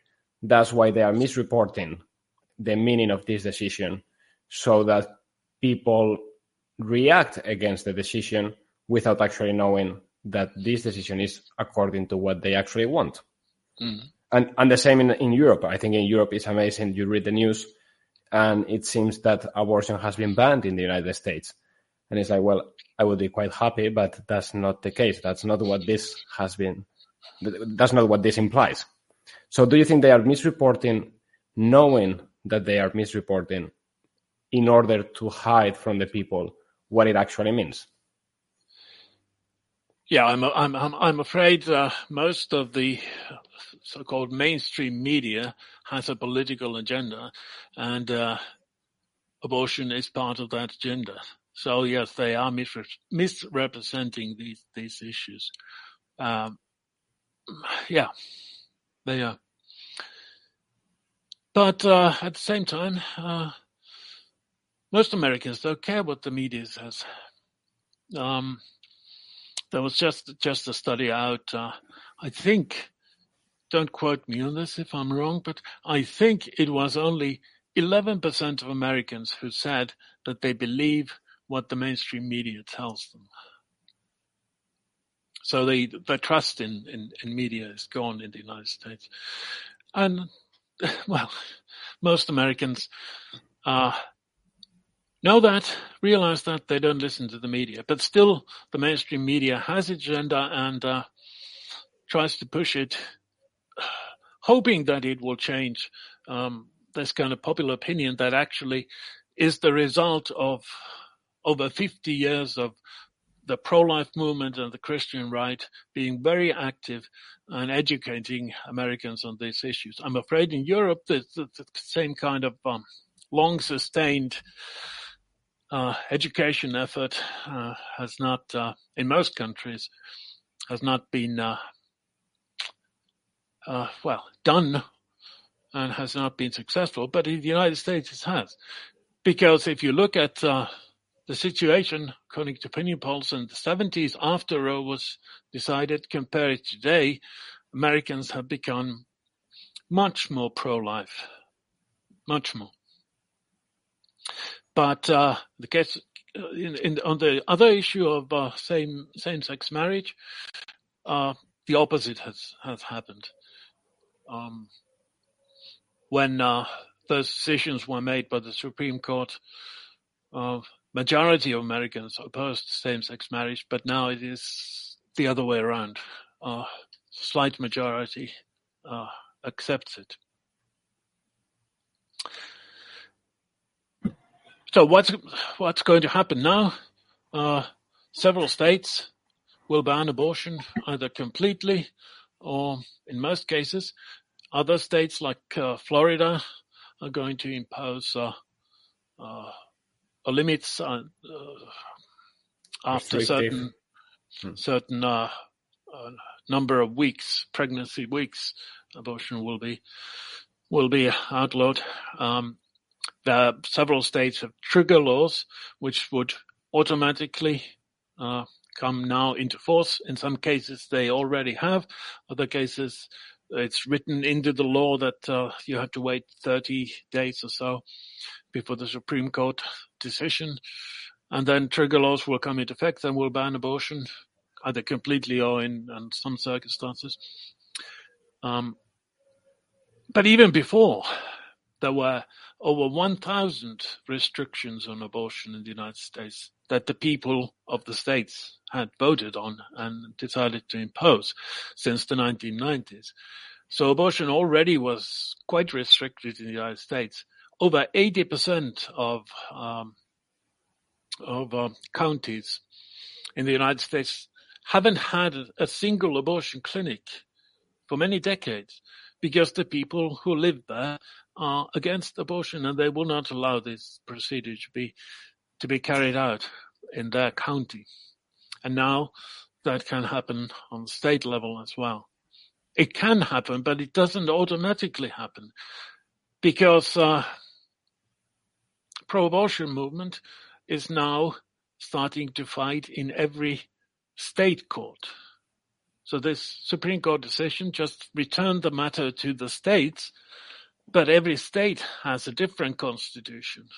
that's why they are misreporting the meaning of this decision, so that people react against the decision without actually knowing that this decision is according to what they actually want. Mm. And and the same in, in Europe. I think in Europe it's amazing. You read the news and it seems that abortion has been banned in the United States. And it's like, well, I would be quite happy, but that's not the case. That's not what this has been. That's not what this implies. So do you think they are misreporting knowing that they are misreporting in order to hide from the people what it actually means? Yeah, I'm I'm I'm, I'm afraid uh, most of the so-called mainstream media has a political agenda, and uh, abortion is part of that agenda. So yes, they are misre- misrepresenting these these issues. Um, yeah, they are. But uh, at the same time, uh, most Americans don't care what the media says. Um, there was just just a study out. Uh, I think, don't quote me on this if I'm wrong, but I think it was only 11% of Americans who said that they believe what the mainstream media tells them. So the the trust in, in, in media is gone in the United States, and well, most Americans uh, know that, realize that they don't listen to the media, but still the mainstream media has its agenda and uh, tries to push it, hoping that it will change um, this kind of popular opinion that actually is the result of over 50 years of the pro-life movement and the Christian right being very active and educating Americans on these issues. I'm afraid in Europe, the, the, the same kind of um, long sustained uh, education effort uh, has not, uh, in most countries, has not been uh, uh, well done and has not been successful. But in the United States, it has, because if you look at uh, the situation, according to opinion polls in the 70s, after Roe was decided, compared to today, Americans have become much more pro-life, much more. But uh, the case uh, in, in, on the other issue of uh, same same-sex marriage, uh, the opposite has has happened. Um, when uh, those decisions were made by the Supreme Court, majority of Americans opposed same-sex marriage, but now it is the other way around. Uh, slight majority uh, accepts it. So what's what's going to happen now? Uh, several states will ban abortion either completely or, in most cases, other states like uh, Florida are going to impose uh, uh limits uh, after certain hmm. certain uh, number of weeks, pregnancy weeks, abortion will be will be outlawed. Um, there several states have trigger laws which would automatically uh, come now into force. In some cases, they already have. Other cases, it's written into the law that uh, you have to wait 30 days or so before the Supreme Court decision. And then trigger laws will come into effect and will ban abortion either completely or in, in some circumstances. Um, but even before, there were over 1,000 restrictions on abortion in the United States that the people of the states had voted on and decided to impose since the 1990s. So abortion already was quite restricted in the United States. Over 80% of um, of uh, counties in the United States haven't had a single abortion clinic for many decades because the people who live there are against abortion and they will not allow this procedure to be to be carried out in their county. And now that can happen on state level as well. It can happen, but it doesn't automatically happen because uh, pro-abortion movement is now starting to fight in every state court. So this Supreme Court decision just returned the matter to the states but every state has a different constitution.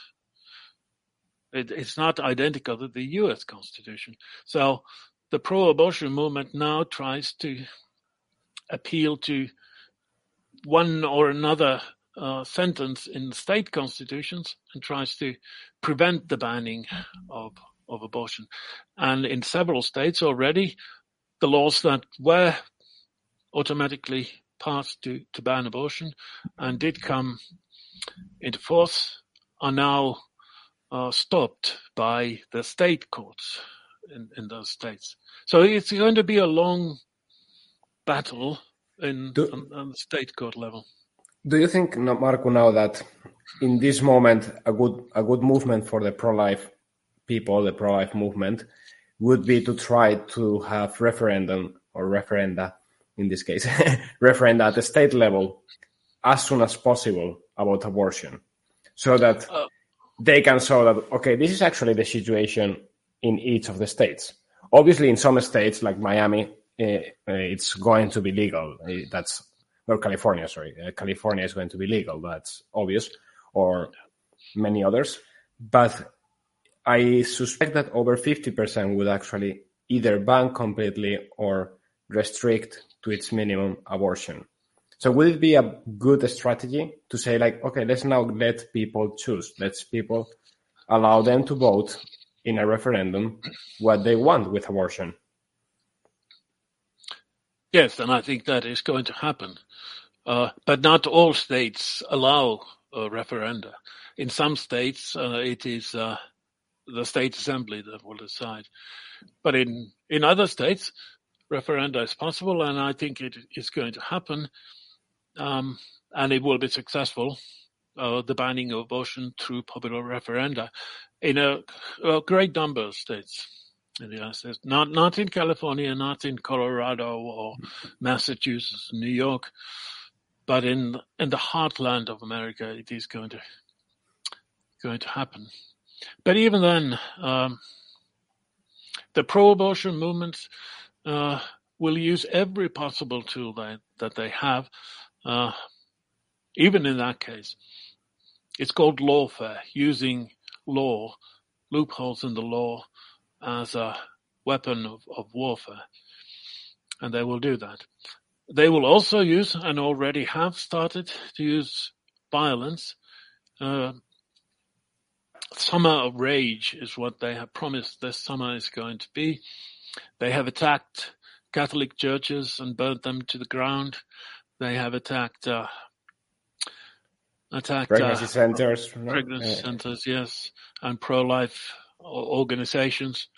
It, it's not identical to the US Constitution. So the pro-abortion movement now tries to appeal to one or another uh, sentence in state constitutions and tries to prevent the banning of, of abortion. And in several states already, the laws that were automatically passed to, to ban abortion and did come into force are now uh, stopped by the state courts in, in those states. So it's going to be a long battle in do, on, on, the state court level. Do you think, Marco, now that in this moment a good a good movement for the pro-life people, the pro-life movement, would be to try to have referendum or referenda in this case, referenda at the state level as soon as possible about abortion so that uh, they can show that, okay, this is actually the situation in each of the states. Obviously, in some states like Miami, uh, it's going to be legal. Eh, that's or California, sorry. Uh, California is going to be legal. That's obvious, or many others. But I suspect that over 50% would actually either ban completely or restrict to its minimum abortion. So would it be a good strategy to say like, okay, let's now let people choose. Let's people allow them to vote in a referendum what they want with abortion. Yes, and I think that is going to happen. Uh, but not all states allow referenda. In some states, uh, it is uh, the state assembly that will decide. But in, in other states, referenda is possible, and I think it is going to happen, um, and it will be successful. Uh, the banning of abortion through popular referenda in a, a, great number of states in the United States. Not not in California, not in Colorado or Massachusetts, New York, but in in the heartland of America, it is going to going to happen. But even then, um, the pro-abortion movement uh, will use every possible tool that, that they have, uh, even in that case. It's called lawfare, using law, loopholes in the law as a weapon of, of warfare. And they will do that. They will also use, and already have started to use violence. Uh, summer of rage is what they have promised this summer is going to be. They have attacked Catholic churches and burnt them to the ground. They have attacked uh, attacked pregnancy uh, centers. pregnancy Yeah. centers, yes, and pro-life organizations.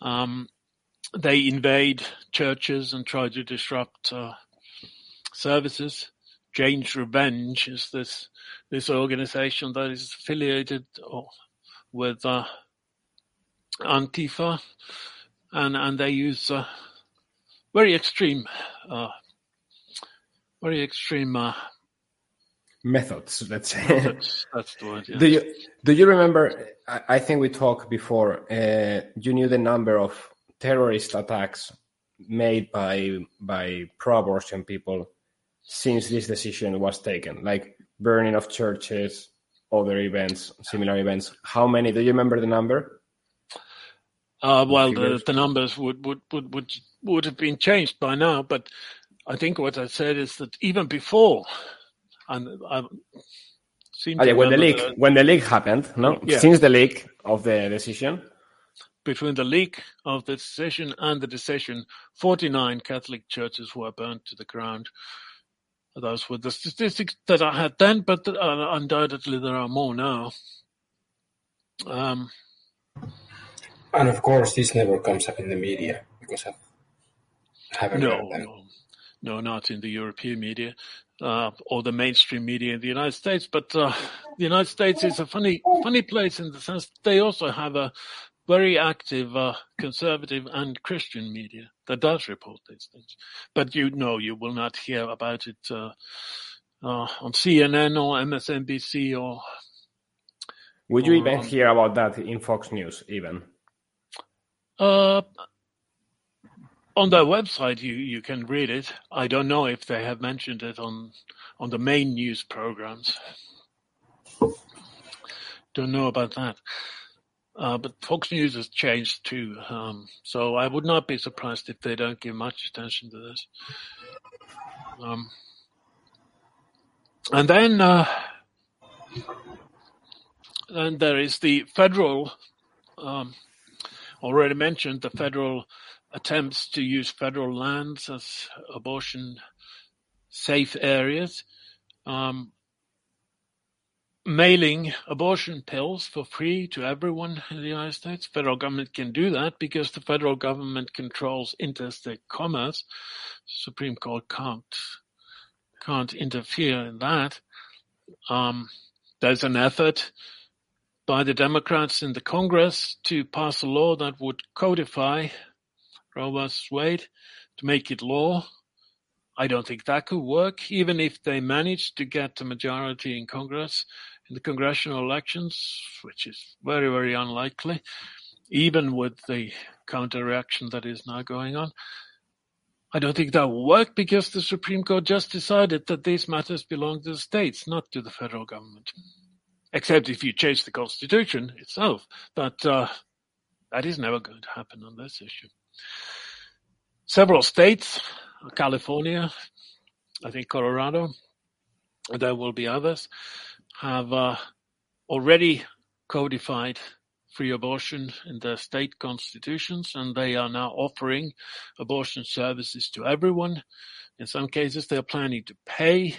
Um, they invade churches and try to disrupt uh, services. Jane's Revenge is this this organization that is affiliated with uh, Antifa, and and they use uh, very extreme, uh, very extreme uh, Methods, let's say. methods. That's the word. Yeah. Do you do you remember? I, I think we talked before. Uh, you knew the number of terrorist attacks made by by pro-abortion people since this decision was taken, like burning of churches, other events, similar events. How many? Do you remember the number? Uh, well, the, the numbers would, would, would, would, would have been changed by now, but I think what I said is that even before, and I seem Oh, yeah, when the remember leak that when the leak happened, no, Yeah. since the leak of the decision, between the leak of the decision and the decision, 49 Catholic churches were burnt to the ground. Those were the statistics that I had then, but uh, undoubtedly there are more now. Um, And of course, this never comes up in the media because I haven't No, heard no, no, not in the European media uh, or the mainstream media in the United States. But uh, the United States is a funny, funny place in the sense they also have a very active uh, conservative and Christian media that does report these things. But you know, you will not hear about it uh, uh, on CNN or MSNBC or would you even hear about that in Fox News? Even Uh, on their website, you, you can read it. I don't know if they have mentioned it on on the main news programs. Don't know about that. Uh, but Fox News has changed too, um, so I would not be surprised if they don't give much attention to this. Um, and then, uh, then there is the federal um, already mentioned the federal attempts to use federal lands as abortion safe areas. Um, mailing abortion pills for free to everyone in the United States. Federal government can do that because the federal government controls interstate commerce. Supreme Court can't can't interfere in that. Um, there's an effort by the Democrats in the Congress to pass a law that would codify Vs. Wade to make it law. I don't think that could work, even if they managed to get a majority in Congress in the congressional elections, which is very, very unlikely, even with the counter reaction that is now going on. I don't think that will work because the Supreme Court just decided that these matters belong to the states, not to the federal government except if you change the constitution itself. But uh, that is never going to happen on this issue. Several states, California, I think Colorado, and there will be others, have uh, already codified free abortion in their state constitutions, and they are now offering abortion services to everyone. In some cases, they are planning to pay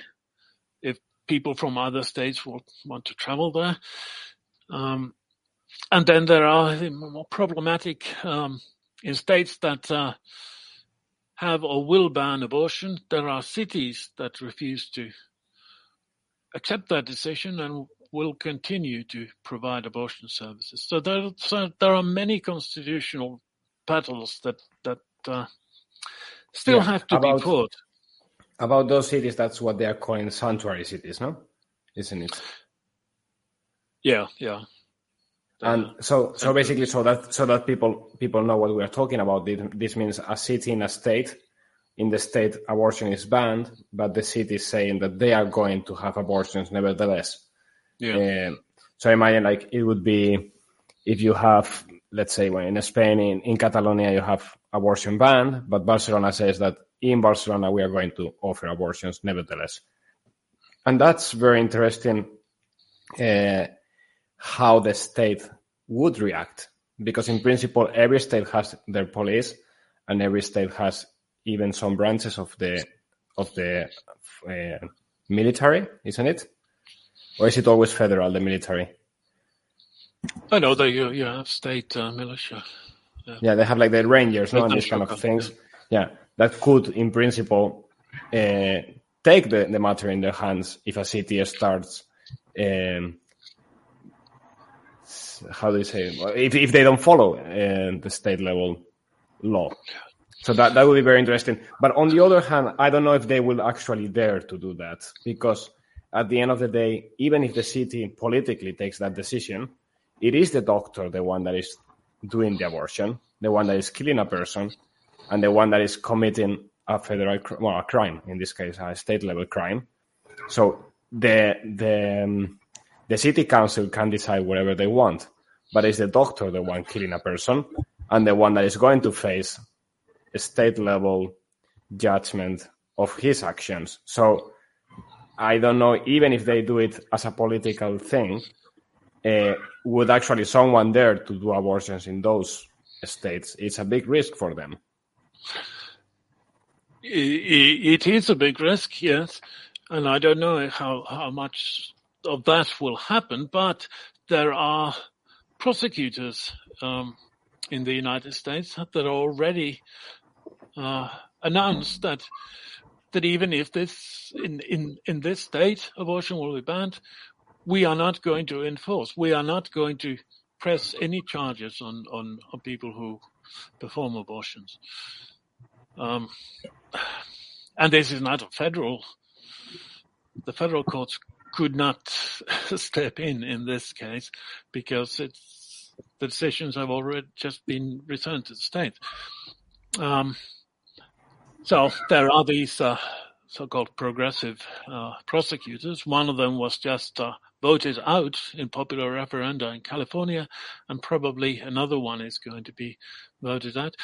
if people from other states will want to travel there. Um, and then there are the more problematic um, in states that uh, have or will ban abortion. There are cities that refuse to accept that decision and will continue to provide abortion services. So there, so there are many constitutional battles that that uh, still Yeah, have to about- be fought. about those cities, that's what they are calling sanctuary cities, no? Isn't it? Yeah, yeah. And Uh, so, so basically, so that so that people people know what we are talking about. This this means a city in a state. In the state, abortion is banned, but the city is saying that they are going to have abortions nevertheless. yeah. Um, so imagine like it would be if you have, let's say, when in Spain, in, in Catalonia, you have abortion banned, but Barcelona says that in Barcelona we are going to offer abortions nevertheless. and that's very interesting uh, how the state would react because in principle every state has their police and every state has even some branches of the of the uh, military isn't it or is it always federal the military I know they you, you have state uh, militia yeah. yeah. they have like the rangers no, and these kind of things yeah. yeah. that could in principle uh, take the, the matter in their hands if a city starts um, how do you say if if they don't follow uh, the state level law. So that that would be very interesting. But on the other hand, I don't know if they will actually dare to do that because at the end of the day, even if the city politically takes that decision, it is the doctor the one that is doing the abortion, the one that is killing a person, and the one that is committing a federal well a crime in this case a state level crime. So the the um, the city council can decide whatever they want, but it's the doctor the one killing a person and the one that is going to face a state level judgment of his actions. So I don't know, even if they do it as a political thing, uh, would actually someone dare to do abortions in those states? It's a big risk for them. It is a big risk, yes. And I don't know how, how much of that will happen, but there are prosecutors um, in the United States that already uh, announced that that even if this in, in in this state abortion will be banned, we are not going to enforce. We are not going to press any charges on on, on people who perform abortions. Um, and this is not a federal. The federal courts could not step in in this case because it's the decisions have already just been returned to the state. Um, so there are these uh, so-called progressive uh, prosecutors. One of them was just uh, voted out in popular referenda in California, and probably another one is going to be voted out.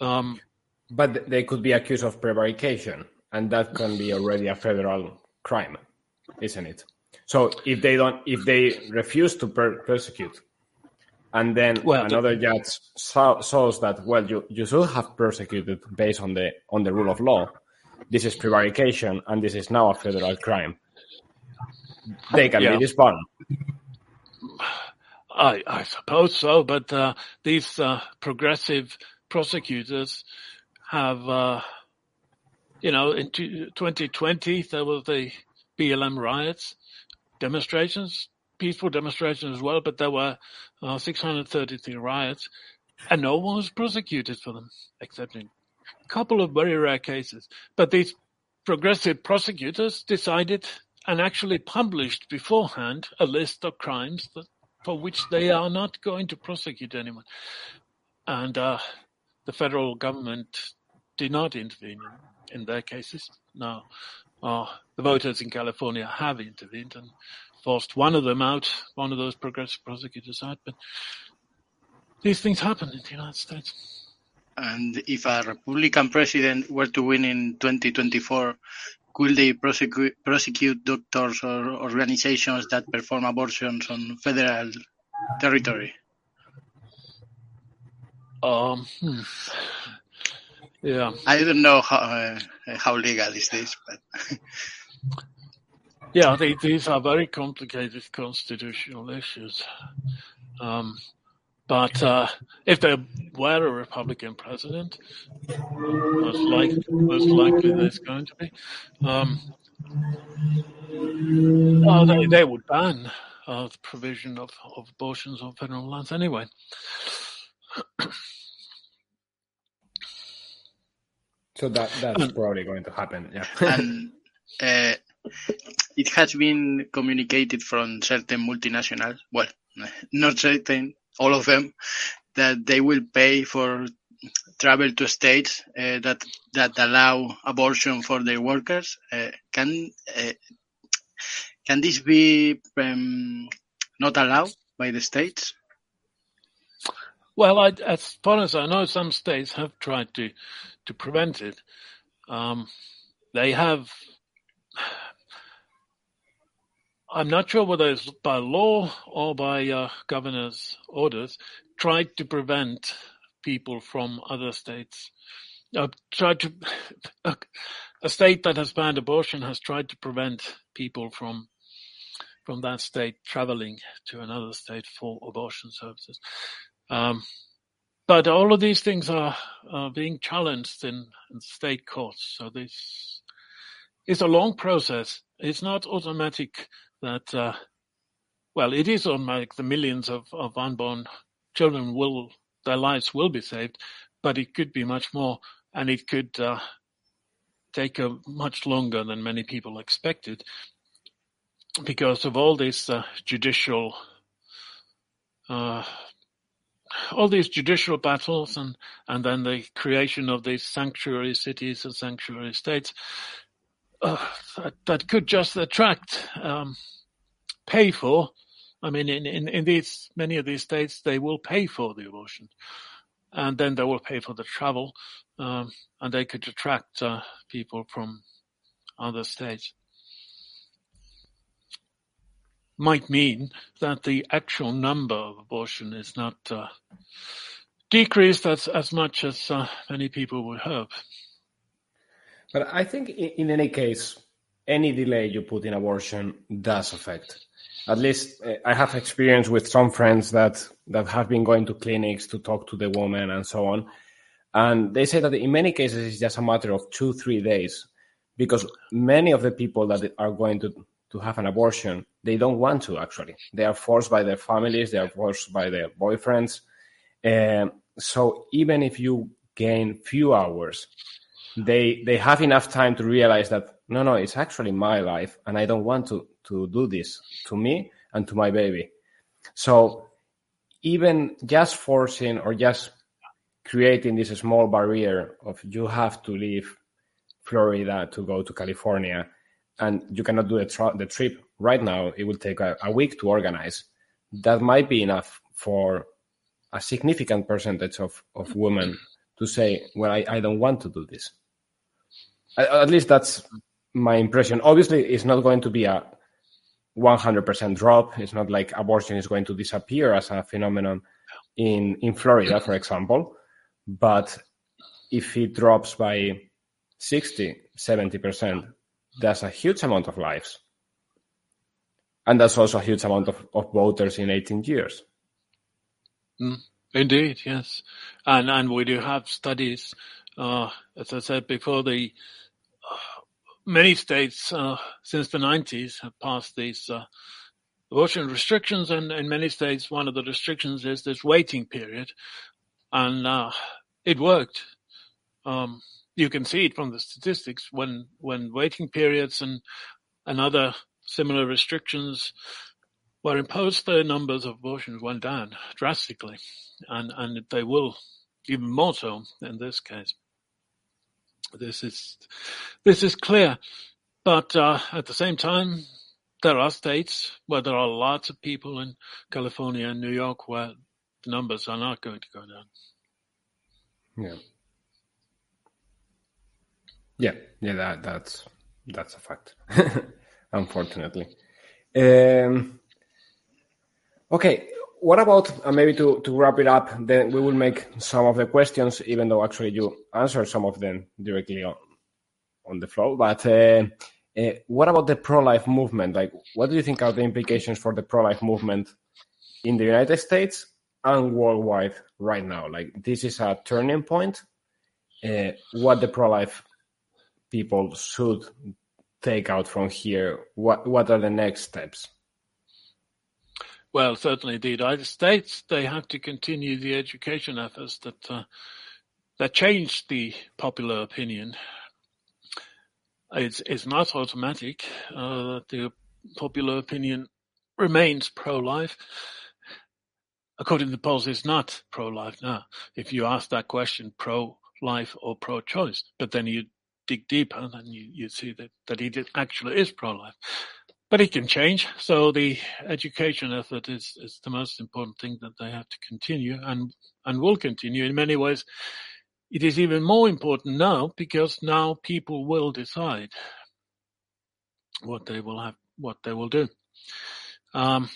Um, but they could be accused of prevarication, and that can be already a federal crime isn't it? So if they don't, if they refuse to per- persecute, and then well, another judge saw, saws that well, you, you should have persecuted based on the on the rule of law. This is prevarication, and this is now a federal crime. They can yeah. be disbarred. I, I suppose so, but uh, these uh, progressive prosecutors have, uh, you know, in 2020 there was the BLM riots, demonstrations, peaceful demonstrations as well, but there were uh, 633 riots, and no one was prosecuted for them, except in a couple of very rare cases. But these progressive prosecutors decided and actually published beforehand a list of crimes that, for which they are not going to prosecute anyone. And uh, the federal government did not intervene in, in their cases. Now, uh, the voters in California have intervened and forced one of them out, one of those progressive prosecutors out. But these things happen in the United States. And if a Republican president were to win in 2024, could they prosecute, prosecute doctors or organizations that perform abortions on federal territory? Um, hmm. Yeah. I don't know how uh, how legal is this, but. yeah, they, these are very complicated constitutional issues. Um, but uh, if there were a Republican president, most likely, most likely there's going to be, um, oh, they, they would ban uh, the provision of, of abortions on federal lands anyway. So that that's probably going to happen. Yeah. and uh, it has been communicated from certain multinationals. Well, not certain, all of them, that they will pay for travel to states uh, that that allow abortion for their workers. Uh, can uh, can this be um, not allowed by the states? Well, I, as far as I know, some states have tried to to prevent it. Um, they have I'm not sure whether it's by law or by uh, governor's orders, tried to prevent people from other states. Uh, tried to a state that has banned abortion has tried to prevent people from from that state traveling to another state for abortion services. Um, but all of these things are, are being challenged in, in, state courts. So this is a long process. It's not automatic that, uh, well, it is automatic. The millions of, of unborn children will, their lives will be saved, but it could be much more and it could, uh, take a much longer than many people expected because of all these uh, judicial uh, all these judicial battles and and then the creation of these sanctuary cities and sanctuary states uh, that, that, could just attract um, pay for. I mean in, in, in these many of these states they will pay for the abortion. And then they will pay for the travel um, and they could attract uh, people from other states might mean that the actual number of abortion is not uh, decreased as, as much as uh, many people would hope. But I think in, any case, any delay you put in abortion does affect. At least uh, I have experience with some friends that, that have been going to clinics to talk to the woman and so on. And they say that in many cases it's just a matter of two, three days because many of the people that are going to to have an abortion, they don't want to actually. They are forced by their families, they are forced by their boyfriends. Um, so even if you gain few hours, they they have enough time to realize that no, no, it's actually my life, and I don't want to to do this to me and to my baby. So even just forcing or just creating this small barrier of you have to leave Florida to go to California and you cannot do the, tra- the trip right now, it will take a, a week to organize. That might be enough for a significant percentage of, of women to say, well, I, I don't want to do this. At, least that's my impression. Obviously, it's not going to be a 100% drop. It's not like abortion is going to disappear as a phenomenon in, in Florida, for example. But if it drops by 60, 70%, that's a huge amount of lives. And that's also a huge amount of, of voters in 18 years. Mm, indeed, yes. And, and we do have studies, uh, as I said before, the uh, many states uh, since the 90s have passed these uh, abortion restrictions, and in many states, one of the restrictions is this waiting period, and uh, it worked. Um, you can see it from the statistics when when waiting periods and and other similar restrictions were imposed, the numbers of abortions went down drastically, and and they will even more so in this case. This is this is clear, but uh, at the same time, there are states where there are lots of people in California and New York where the numbers are not going to go down. Yeah. Yeah, yeah, that that's that's a fact. Unfortunately. Um, okay, what about uh, maybe to, to wrap it up? Then we will make some of the questions, even though actually you answered some of them directly on on the floor. But uh, uh, what about the pro-life movement? Like, what do you think are the implications for the pro-life movement in the United States and worldwide right now? Like, this is a turning point. Uh, what the pro-life people should take out from here? What what are the next steps? Well, certainly the United States they have to continue the education efforts that uh, that changed the popular opinion. It's it's not automatic uh, that the popular opinion remains pro-life. According to the polls, it's not pro-life now. If you ask that question, pro-life or pro-choice, but then you dig deeper, then you, you see that, that he actually is pro-life. But it can change. So the education effort is, is the most important thing that they have to continue and, and will continue. In many ways, it is even more important now because now people will decide what they will have, what they will do. Um,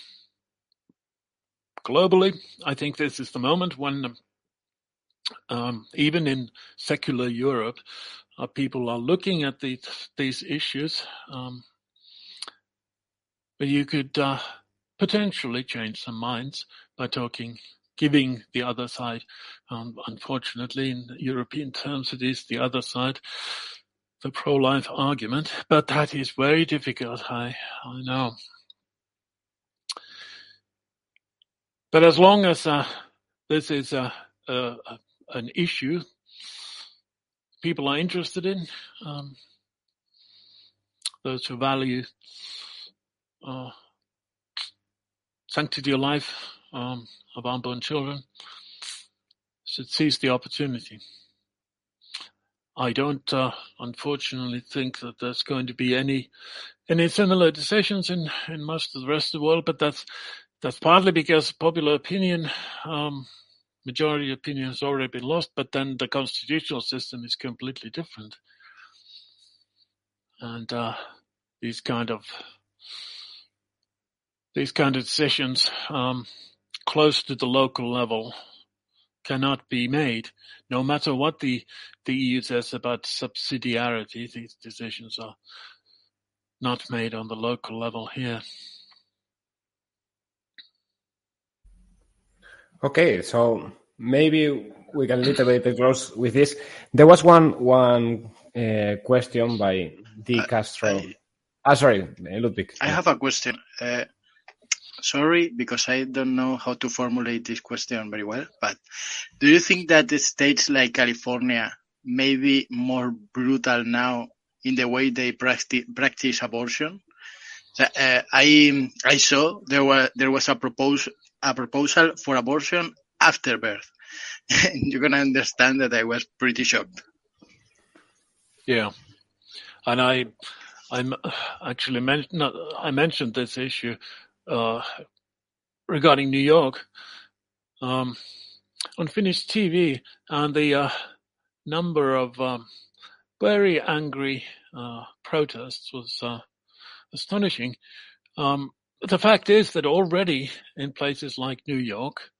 globally, I think this is the moment when, um, even in secular Europe, uh, people are looking at these these issues. Um, but you could uh, potentially change some minds by talking, giving the other side. Um, unfortunately, in European terms, it is the other side, the pro-life argument. But that is very difficult. I I know. But as long as uh, this is a, a, an issue people are interested in, um, those who value uh, sanctity of life um, of unborn children should seize the opportunity. I don't, uh, unfortunately, think that there's going to be any any similar decisions in, in most of the rest of the world, but that's that's partly because popular opinion, um, majority opinion has already been lost, but then the constitutional system is completely different. And uh, these kind of these kind of decisions um, close to the local level cannot be made, no matter what the the EU says about subsidiarity. These decisions are not made on the local level here. Okay, so maybe we can a little bit close with this. There was one one uh, question by D. Castro. I, ah, sorry, Ludwig. I have a question. Uh, sorry, because I don't know how to formulate this question very well, but do you think that the states like California may be more brutal now in the way they practice, practice abortion? Uh, I I saw there was there was a proposal a proposal for abortion after birth. you can understand that I was pretty shocked. Yeah, and I, I'm actually mentioned I mentioned this issue uh, regarding New York um, on Finnish TV, and the uh, number of um, very angry uh, protests was uh, astonishing. Um, the fact is that already in places like New York,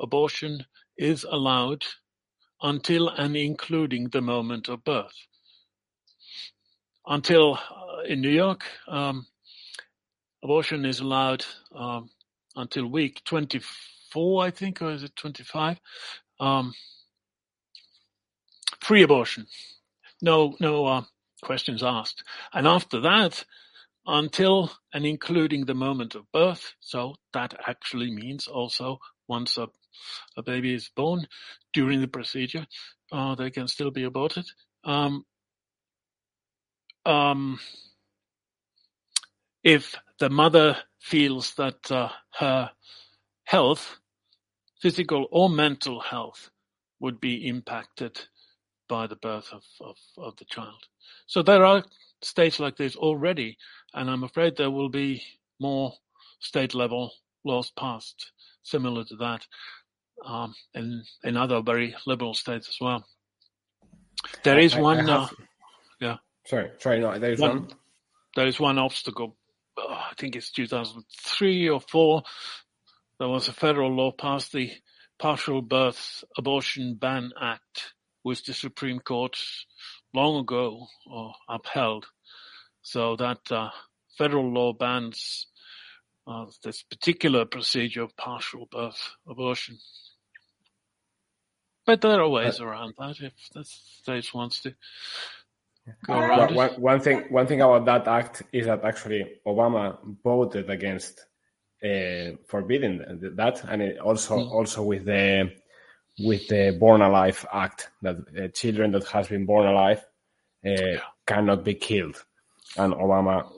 abortion is allowed until and including the moment of birth. Until uh, in New York, um, abortion is allowed um, until week 24, I think, or is it 25? Um, free abortion, no, no uh, questions asked. And after that, until and including the moment of birth. So that actually means also once a, a baby is born during the procedure, uh, they can still be aborted. Um, um, if the mother feels that uh, her health, physical or mental health, would be impacted by the birth of, of, of the child. So there are states like this already, and I'm afraid there will be more state level laws passed similar to that um, in in other very liberal states as well. There is I, one. I have, uh, yeah. Sorry, sorry. No, there is one, one. There is one obstacle. Oh, I think it's 2003 or four. There was a federal law passed, the Partial Birth Abortion Ban Act, which the Supreme Court long ago uh, upheld. So that uh, federal law bans uh, this particular procedure of partial birth abortion. But there are ways around that if the state wants to go around one, it. One thing, one thing about that act is that actually Obama voted against uh, forbidding that, and also mm. also with the with the Born Alive Act that uh, children that has been born alive uh, yeah. cannot be killed, and Obama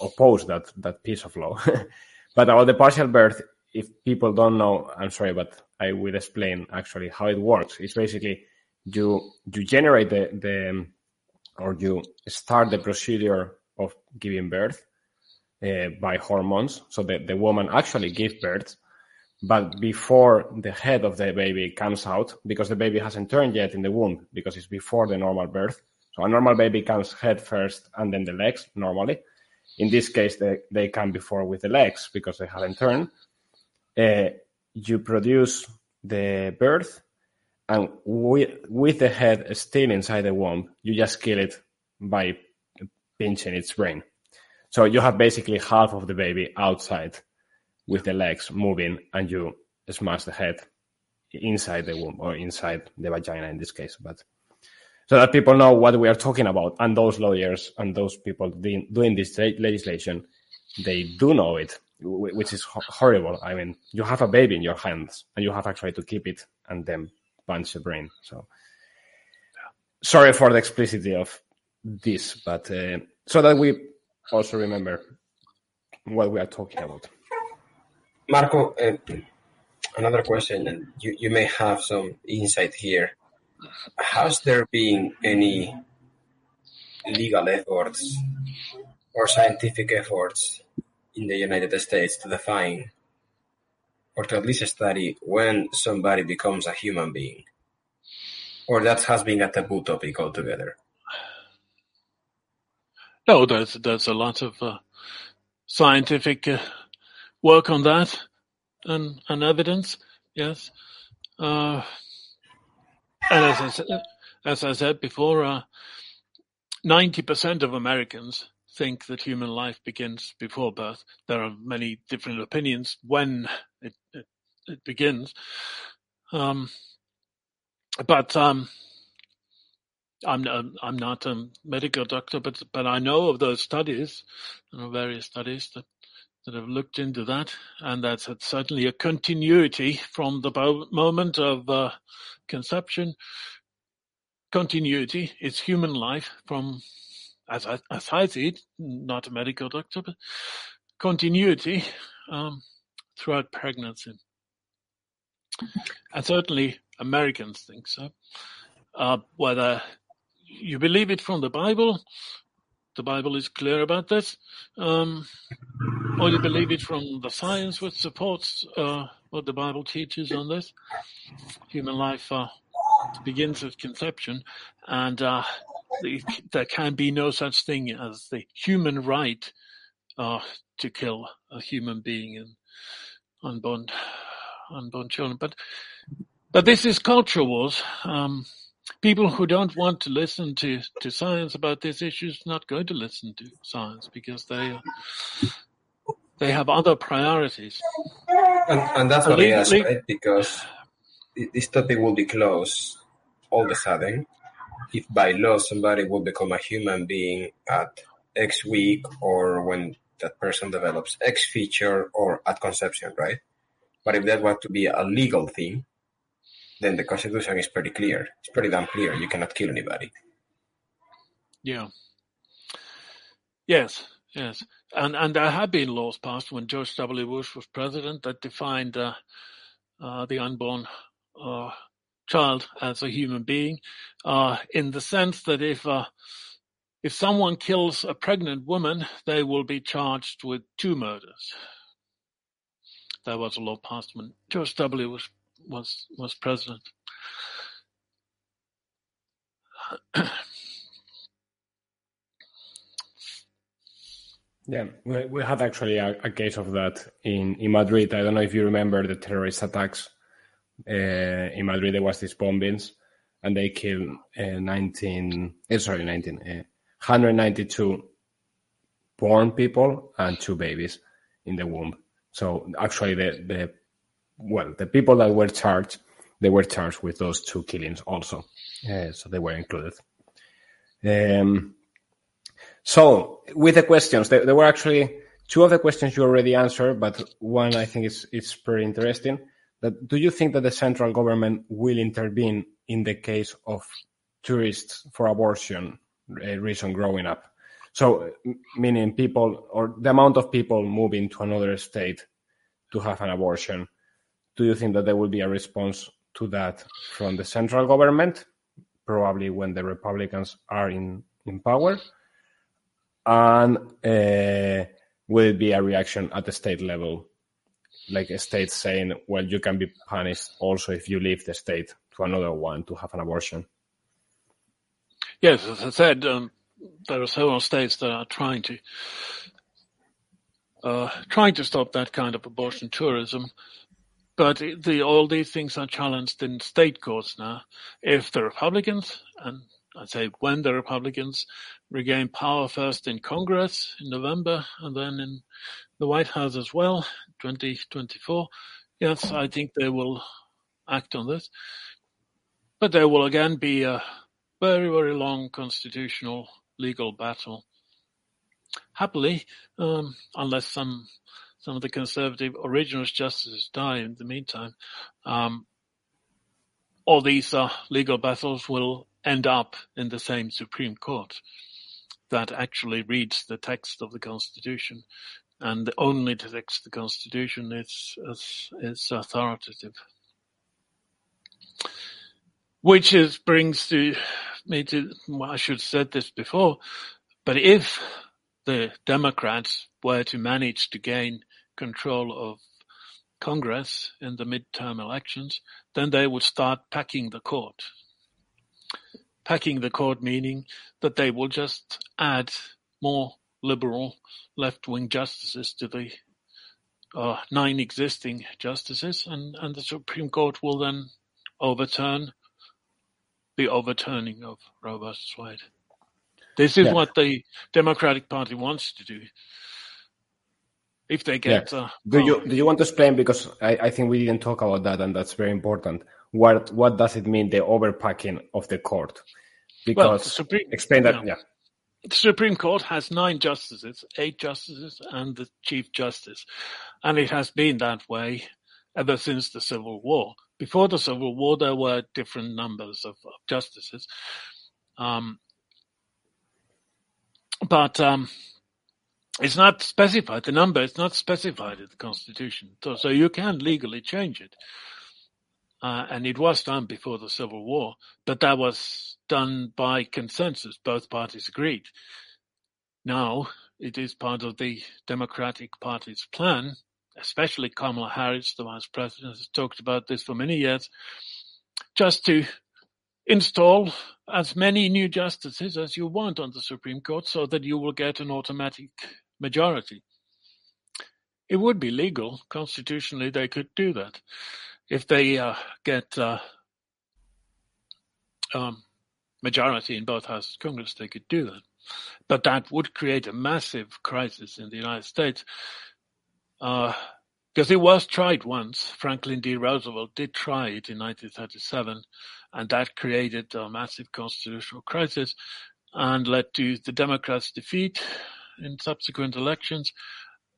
opposed that that piece of law. but about the partial birth, if people don't know, I'm sorry, but I will explain actually how it works. It's basically you you generate the the or you start the procedure of giving birth uh, by hormones. So that the woman actually gives birth, but before the head of the baby comes out, because the baby hasn't turned yet in the womb, because it's before the normal birth. So a normal baby comes head first and then the legs normally. in this case, they, they come before with the legs because they haven't turned. Uh, you produce the birth, and with, with the head still inside the womb, you just kill it by pinching its brain. So you have basically half of the baby outside with the legs moving, and you smash the head inside the womb or inside the vagina in this case. But so that people know what we are talking about, and those lawyers and those people doing this legislation, they do know it, which is horrible. I mean, you have a baby in your hands, and you have actually to keep it and then punch the brain. So sorry for the explicitity of this, but uh, so that we also remember what we are talking about. Marco, uh, another question, and you, may have some insight here. Has there been any legal efforts or scientific efforts in the United States to define or to at least study when somebody becomes a human being? Or that has been a taboo topic altogether? No, there's there's a lot of uh, scientific uh, work on that and, and evidence. Yes, uh, and as I said, as I said before, uh, ninety percent of Americans think that human life begins before birth. There are many different opinions when it it, it begins, um, but um, I'm I'm not a medical doctor, but but I know of those studies, various studies that that have looked into that, and that's certainly a continuity from the moment of uh, conception. Continuity is human life from, as I, as I see it, not a medical doctor, but continuity um, throughout pregnancy. And certainly Americans think so. Uh, whether you believe it from the Bible. The Bible is clear about this. Um, or you believe it from the science which supports uh, what the Bible teaches on this. Human life uh, begins at conception, and uh, the, there can be no such thing as the human right uh, to kill a human being and unborn, unborn children. But but this is culture wars. Um, people who don't want to listen to, to science about these issues not going to listen to science because they they have other priorities. And, and that's what I ask, right? Because this topic will be closed all of a sudden if by law somebody will become a human being at X week or when that person develops X feature or at conception, right? But if that were to be a legal thing, then the Constitution is pretty clear. It's pretty damn clear. You cannot kill anybody. Yeah. Yes, yes. And and there have been laws passed when George W. Bush was president that defined uh, uh, the unborn uh, child as a human being, uh, in the sense that if uh, if someone kills a pregnant woman, they will be charged with two murders. There was a law passed when George W. was was was president. Yeah, we, we had actually a, a, case of that in, in Madrid. I don't know if you remember the terrorist attacks. Uh, in Madrid, there was these bombings, and they killed uh, 19, uh, sorry, 19, uh, 192 born people and two babies in the womb. So actually, the, the well, the people that were charged, they were charged with those two killings also. Uh, so they were included. Um, so with the questions, there, there, were actually two of the questions you already answered, but one I think is, is pretty interesting. That do you think that the central government will intervene in the case of tourists for abortion uh, reason growing up? So meaning people or the amount of people moving to another state to have an abortion do you think that there will be a response to that from the central government, probably when the Republicans are in, in power? And uh, will it be a reaction at the state level? Like a state saying, well, you can be punished also if you leave the state to another one to have an abortion? Yes, as I said, um, there are several states that are trying to uh, trying to stop that kind of abortion tourism. But the, all these things are challenged in state courts now. If the Republicans, and I say when the Republicans regain power first in Congress in November and then in the White House as well, 2024, yes, I think they will act on this. But there will again be a very, very long constitutional legal battle. Happily, um, unless some some of the conservative originalist justices die in the meantime, um, all these uh, legal battles will end up in the same Supreme Court that actually reads the text of the Constitution, and only the text of the Constitution is is, is authoritative. Which is brings to me to well, I should have said this before, but if the Democrats were to manage to gain control of Congress in the midterm elections, then they would start packing the court. Packing the court meaning that they will just add more liberal left-wing justices to the uh, nine existing justices, and, and the Supreme Court will then overturn the overturning of Roe versus Wade. This is yeah. what the Democratic Party wants to do. If they get, yeah. uh, do you do you want to explain because I, I think we didn't talk about that and that's very important. What what does it mean the overpacking of the court? Because well, the Supreme, explain that. Yeah. yeah. The Supreme Court has nine justices, eight justices, and the Chief Justice, and it has been that way ever since the Civil War. Before the Civil War, there were different numbers of, of justices. Um, but um, it's not specified. The number is not specified in the Constitution, so, so you can legally change it. Uh, and it was done before the Civil War, but that was done by consensus. Both parties agreed. Now it is part of the Democratic Party's plan especially Kamala Harris, the vice president, has talked about this for many years, just to install as many new justices as you want on the Supreme Court so that you will get an automatic majority. It would be legal. Constitutionally, they could do that. If they uh, get uh, um, majority in both houses of Congress, they could do that. But that would create a massive crisis in the United States because uh, it was tried once. Franklin D. Roosevelt did try it in 1937, and that created a massive constitutional crisis and led to the Democrats' defeat in subsequent elections.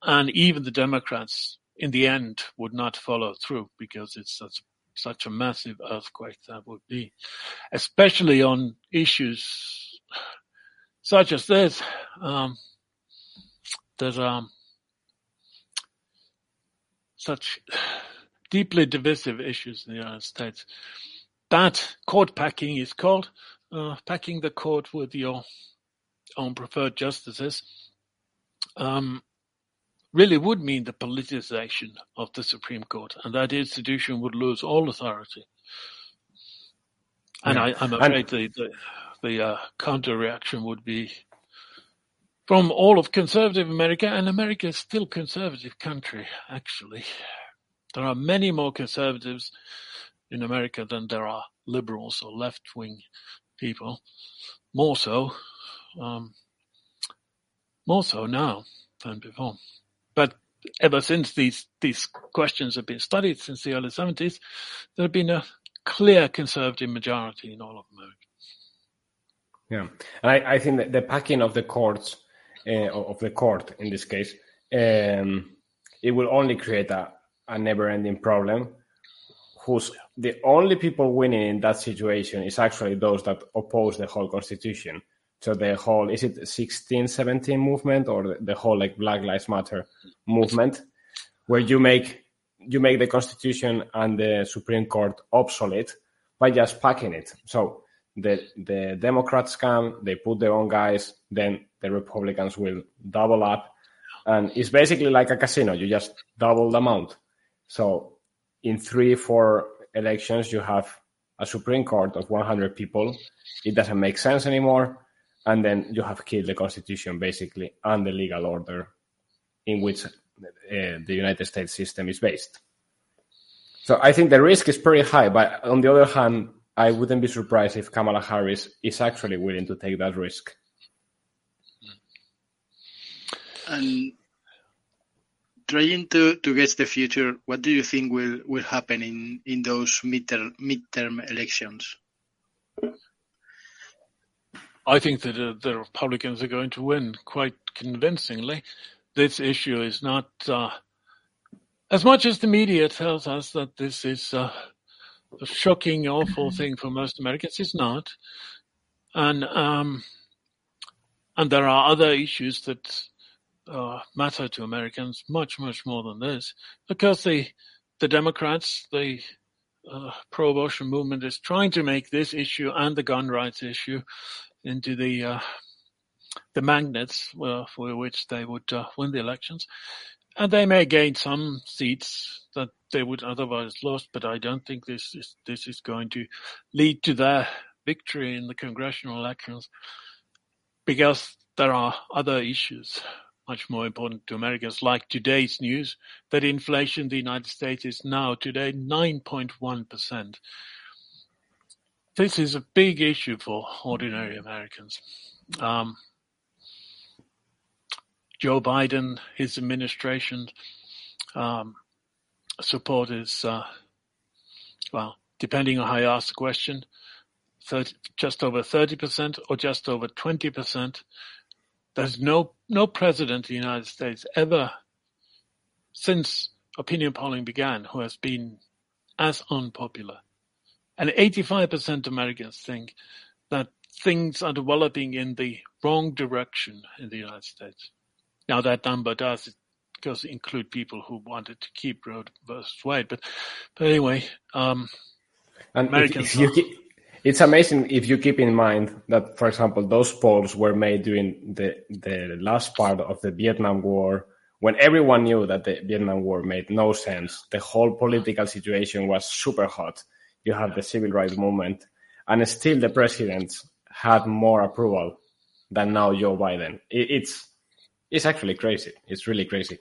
And even the Democrats, in the end, would not follow through because it's such such a massive earthquake that would be, especially on issues such as this. Um, that um, such deeply divisive issues in the United States. That court packing is called uh, packing the court with your own preferred justices. Um, really would mean the politicization of the Supreme Court, and that institution would lose all authority. And yeah. I, am afraid the the, the uh, counter reaction would be from all of conservative America, and America is still a conservative country, actually. There are many more conservatives in America than there are liberals or left-wing people. More so, um, more so now than before. But ever since these these questions have been studied since the early 70s, there have been a clear conservative majority in all of America. Yeah, and I, I think that the packing of the courts uh, of the court in this case, um, it will only create a, a never-ending problem. Who's the only people winning in that situation is actually those that oppose the whole constitution. So the whole is it 1617 movement or the whole like Black Lives Matter movement, where you make you make the constitution and the Supreme Court obsolete by just packing it. So the the Democrats come, they put their own guys, then the Republicans will double up, and it's basically like a casino. You just double the amount. So in three, four elections, you have a Supreme Court of 100 people. It doesn't make sense anymore, and then you have killed the Constitution basically and the legal order in which uh, the United States system is based. So I think the risk is pretty high, but on the other hand, I wouldn't be surprised if Kamala Harris is actually willing to take that risk. And trying to, to guess the future, what do you think will, will happen in, in those midterm, midterm elections? I think that uh, the Republicans are going to win quite convincingly. This issue is not, uh, as much as the media tells us that this is uh, a shocking, awful thing for most Americans, it's not. And um, and there are other issues that uh, matter to Americans much, much more than this, because the the Democrats, the uh, pro-abortion movement, is trying to make this issue and the gun rights issue into the uh, the magnets uh, for which they would uh, win the elections, and they may gain some seats that they would otherwise lost. But I don't think this is this is going to lead to their victory in the congressional elections because there are other issues much more important to Americans, like today's news that inflation in the United States is now today 9.1%. This is a big issue for ordinary Americans. Um, Joe Biden, his administration, um, support is, uh, well, depending on how you ask the question, 30, just over 30% or just over 20%. There's no no president in the United States ever since opinion polling began who has been as unpopular. And 85% of Americans think that things are developing in the wrong direction in the United States. Now that number does does include people who wanted to keep Roe versus Wade, but but anyway, um, and Americans. If, if keep, it's amazing if you keep in mind that, for example, those polls were made during the the last part of the Vietnam War, when everyone knew that the Vietnam War made no sense. The whole political situation was super hot. You have the civil rights movement, and still the president had more approval than now Joe Biden. It, it's it's actually crazy. It's really crazy.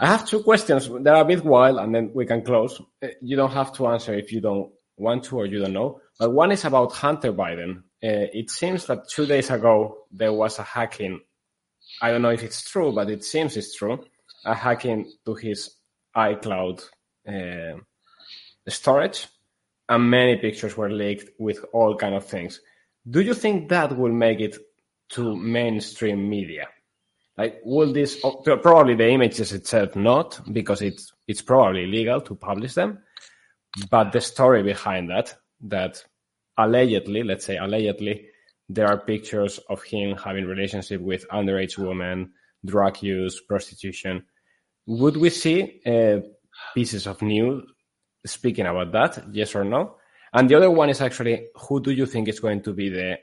I have two questions. They're a bit wild, and then we can close. You don't have to answer if you don't want to or you don't know. But one is about Hunter Biden. Uh, it seems that two days ago there was a hacking. I don't know if it's true, but it seems it's true. A hacking to his iCloud uh, storage, and many pictures were leaked with all kind of things. Do you think that will make it to mainstream media? Like, will this probably the images itself not because it's it's probably illegal to publish them, but the story behind that that allegedly, let's say allegedly, there are pictures of him having relationship with underage women, drug use, prostitution. Would we see uh, pieces of news speaking about that? Yes or no? And the other one is actually, who do you think is going to be the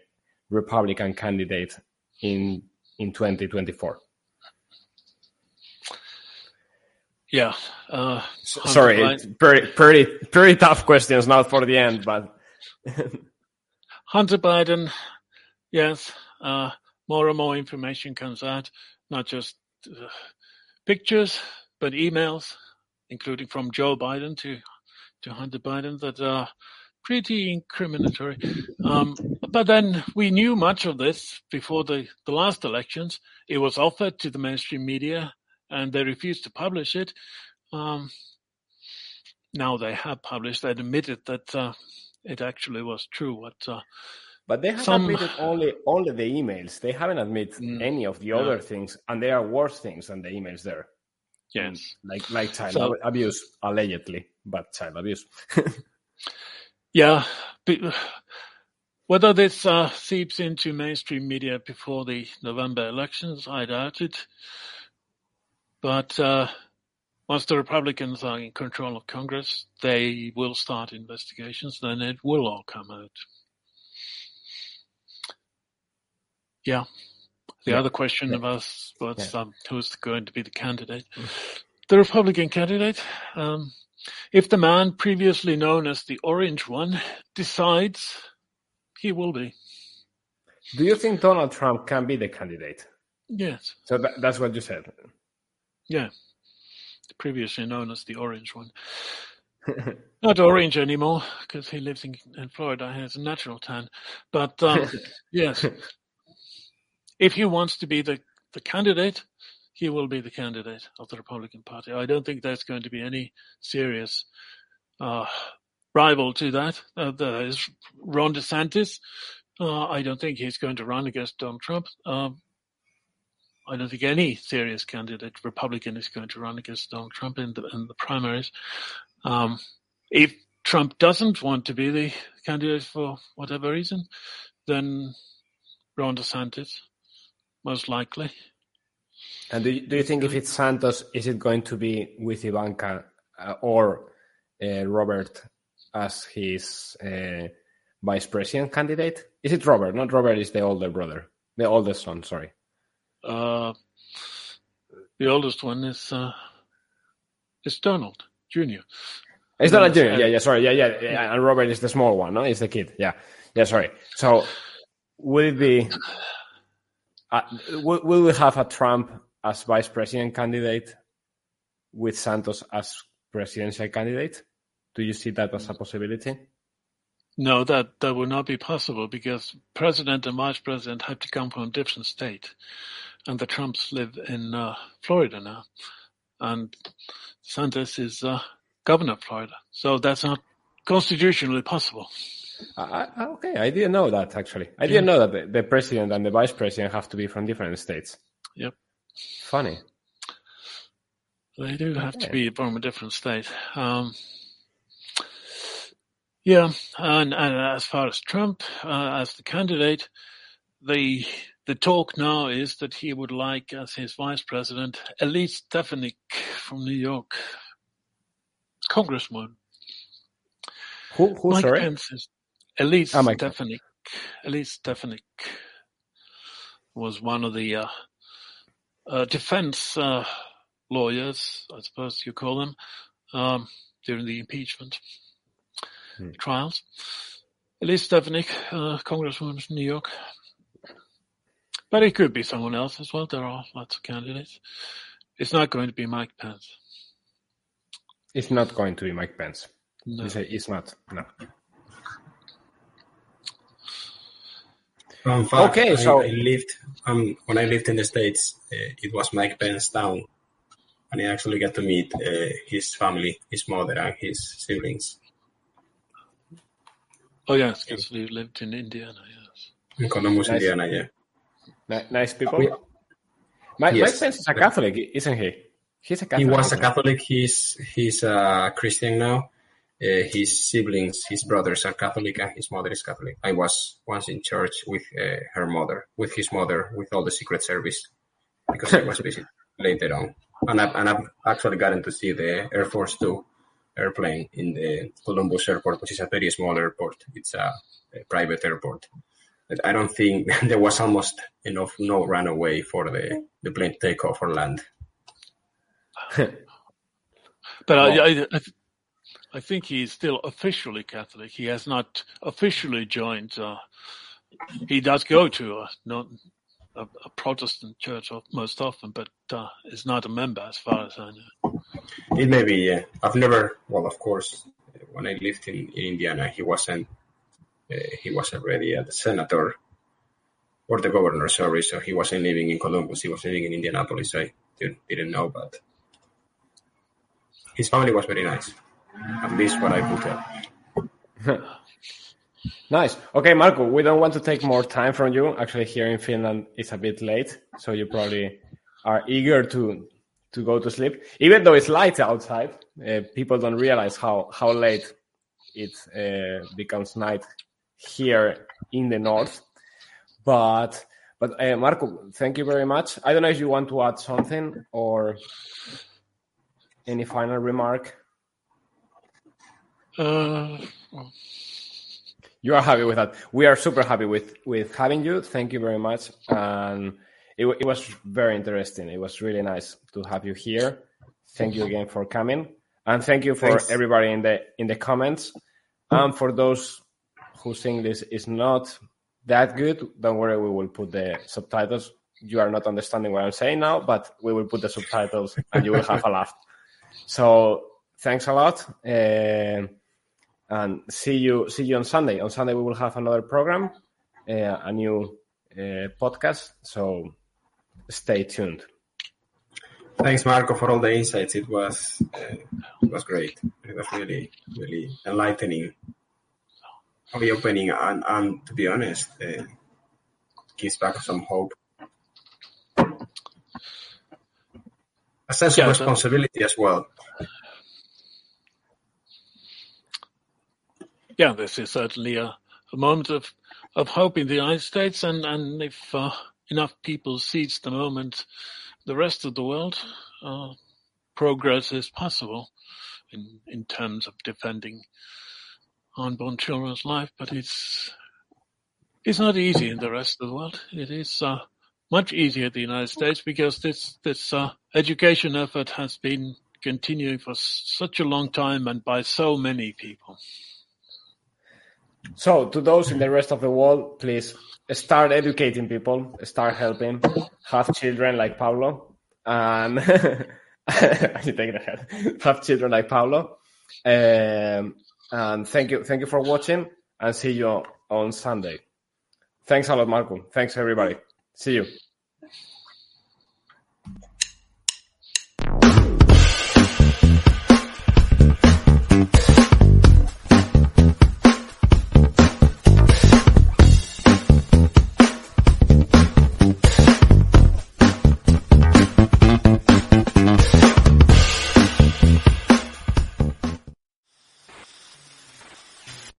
Republican candidate in in 2024? Yeah. Uh, Sorry, pretty, pretty, pretty tough questions now for the end, but Hunter Biden, yes, uh, more and more information comes out, not just uh, pictures, but emails, including from Joe Biden to to Hunter Biden, that are pretty incriminatory. Um, but then we knew much of this before the, the last elections. It was offered to the mainstream media, and they refused to publish it. Um, now they have published. They admitted that uh, it actually was true. What, uh, but they have some... admitted only only the emails. They haven't admitted mm, any of the no. other things, and there are worse things than the emails there. Yes, like like child so, abuse allegedly, but child abuse. yeah, whether this uh, seeps into mainstream media before the November elections, I doubt it. But uh, once the Republicans are in control of Congress, they will start investigations, then it will all come out. Yeah. The yeah. other question yeah. was, was yeah. um, who's going to be the candidate? Mm. The Republican candidate, um, if the man previously known as the Orange One decides, he will be. Do you think Donald Trump can be the candidate? Yes. So that, that's what you said. Yeah, previously known as the orange one. Not orange anymore because he lives in, in Florida. He has a natural tan. But um, yes, if he wants to be the, the candidate, he will be the candidate of the Republican Party. I don't think there's going to be any serious uh, rival to that. Uh, there is Ron DeSantis. Uh, I don't think he's going to run against Donald Trump. Um, I don't think any serious candidate Republican is going to run against Donald Trump in the in the primaries. Um, if Trump doesn't want to be the candidate for whatever reason, then Ron DeSantis, most likely. And do you, do you think if it's Santos, is it going to be with Ivanka uh, or uh, Robert as his uh, vice president candidate? Is it Robert? Not Robert is the older brother, the oldest son. Sorry. Uh, the oldest one is uh, is Donald Jr. It's not a junior. Yeah, yeah. Sorry. Yeah, yeah, yeah. And Robert is the small one. No, he's the kid. Yeah, yeah. Sorry. So, will it be? Uh, will we have a Trump as vice president candidate with Santos as presidential candidate? Do you see that as a possibility? No, that that would not be possible because president and vice president have to come from different state, and the Trumps live in uh, Florida now, and Santos is uh, governor of Florida, so that's not constitutionally possible. Uh, okay, I didn't know that actually. I didn't know that the, the, president and the vice president have to be from different states. Yep. Funny. They do have okay. to be from a different state. Um, yeah, and, and, as far as Trump uh, as the candidate, the the talk now is that he would like as his vice president Elise Stefanik from New York, congressman. Who? Who? Mike sorry. Pence is Elise oh, Stefanik. Elise Stefanik was one of the uh, uh, defense uh, lawyers, I suppose you call them, um, during the impeachment hmm. trials. Elise Stefanik, uh, Congresswoman from New York. But it could be someone else as well. There are lots of candidates. It's not going to be Mike Pence. It's not going to be Mike Pence. No. It's not. No. Fact, okay, I, so I lived um, when I lived in the states. Uh, it was Mike Pence town, and I actually got to meet uh, his family, his mother, and his siblings. Oh yes, because we lived in Indiana. Yes, in Columbus, nice. Indiana. Yeah, nice people. We, Mike, yes. Mike Pence is a Catholic, isn't he? He's a Catholic. He was a Catholic. He's he's a Christian now. Uh, his siblings, his brothers are Catholic, and his mother is Catholic. I was once in church with uh, her mother, with his mother, with all the Secret Service, because I was busy later on. And I've, and I've actually gotten to see the Air Force Two airplane in the Columbus airport, which is a very small airport. It's a, a private airport. But I don't think there was almost enough no runaway for the, the plane to take off or land. but well, I, I, I, I, think he's still officially Catholic. He has not officially joined. Uh, he does go to a, not, a, a Protestant church most often, but uh, is not a member as far as I know. It may be, yeah. I've never, well, of course, when I lived in, in Indiana, he wasn't, uh, he was already a senator or the governor, sorry. So he wasn't living in Columbus. He was living in Indianapolis. I didn't know, but his family was very nice. At least what I put tell. nice. Okay, Marco, we don't want to take more time from you. Actually, here in Finland, it's a bit late, so you probably are eager to to go to sleep. Even though it's light outside, uh, people don't realize how how late it uh, becomes night here in the north. But but uh, Marco, thank you very much. I don't know if you want to add something or any final remark. Uh, you are happy with that. We are super happy with with having you. Thank you very much, and it, it was very interesting. It was really nice to have you here. Thank you again for coming, and thank you for Thanks. everybody in the in the comments. And for those who think this is not that good, don't worry. We will put the subtitles you are not understanding what I'm saying now, but we will put the subtitles and you will have a laugh. So thanks a lot, uh, and see you see you on Sunday. On Sunday we will have another program, uh, a new uh, podcast. So stay tuned. Thanks, Marco, for all the insights. It was uh, it was great. It was really really enlightening, eye opening, and, and to be honest, uh, gives back some hope. A sense Yeah, of so- responsibility as well. Yeah, this is certainly a, a moment of, of hope in the United States, and and if uh, enough people seize the moment, the rest of the world, uh, progress is possible in in terms of defending unborn children's life. But it's it's not easy in the rest of the world. It is uh, much easier in the United States because this this uh, education effort has been continuing for such a long time and by so many people. So, to those in the rest of the world, please start educating people, start helping, have children like Paulo, and you take the head. Have children like Paulo, um, and thank you, thank you for watching, and see you on Sunday. Thanks a lot, Marco. Thanks everybody. See you.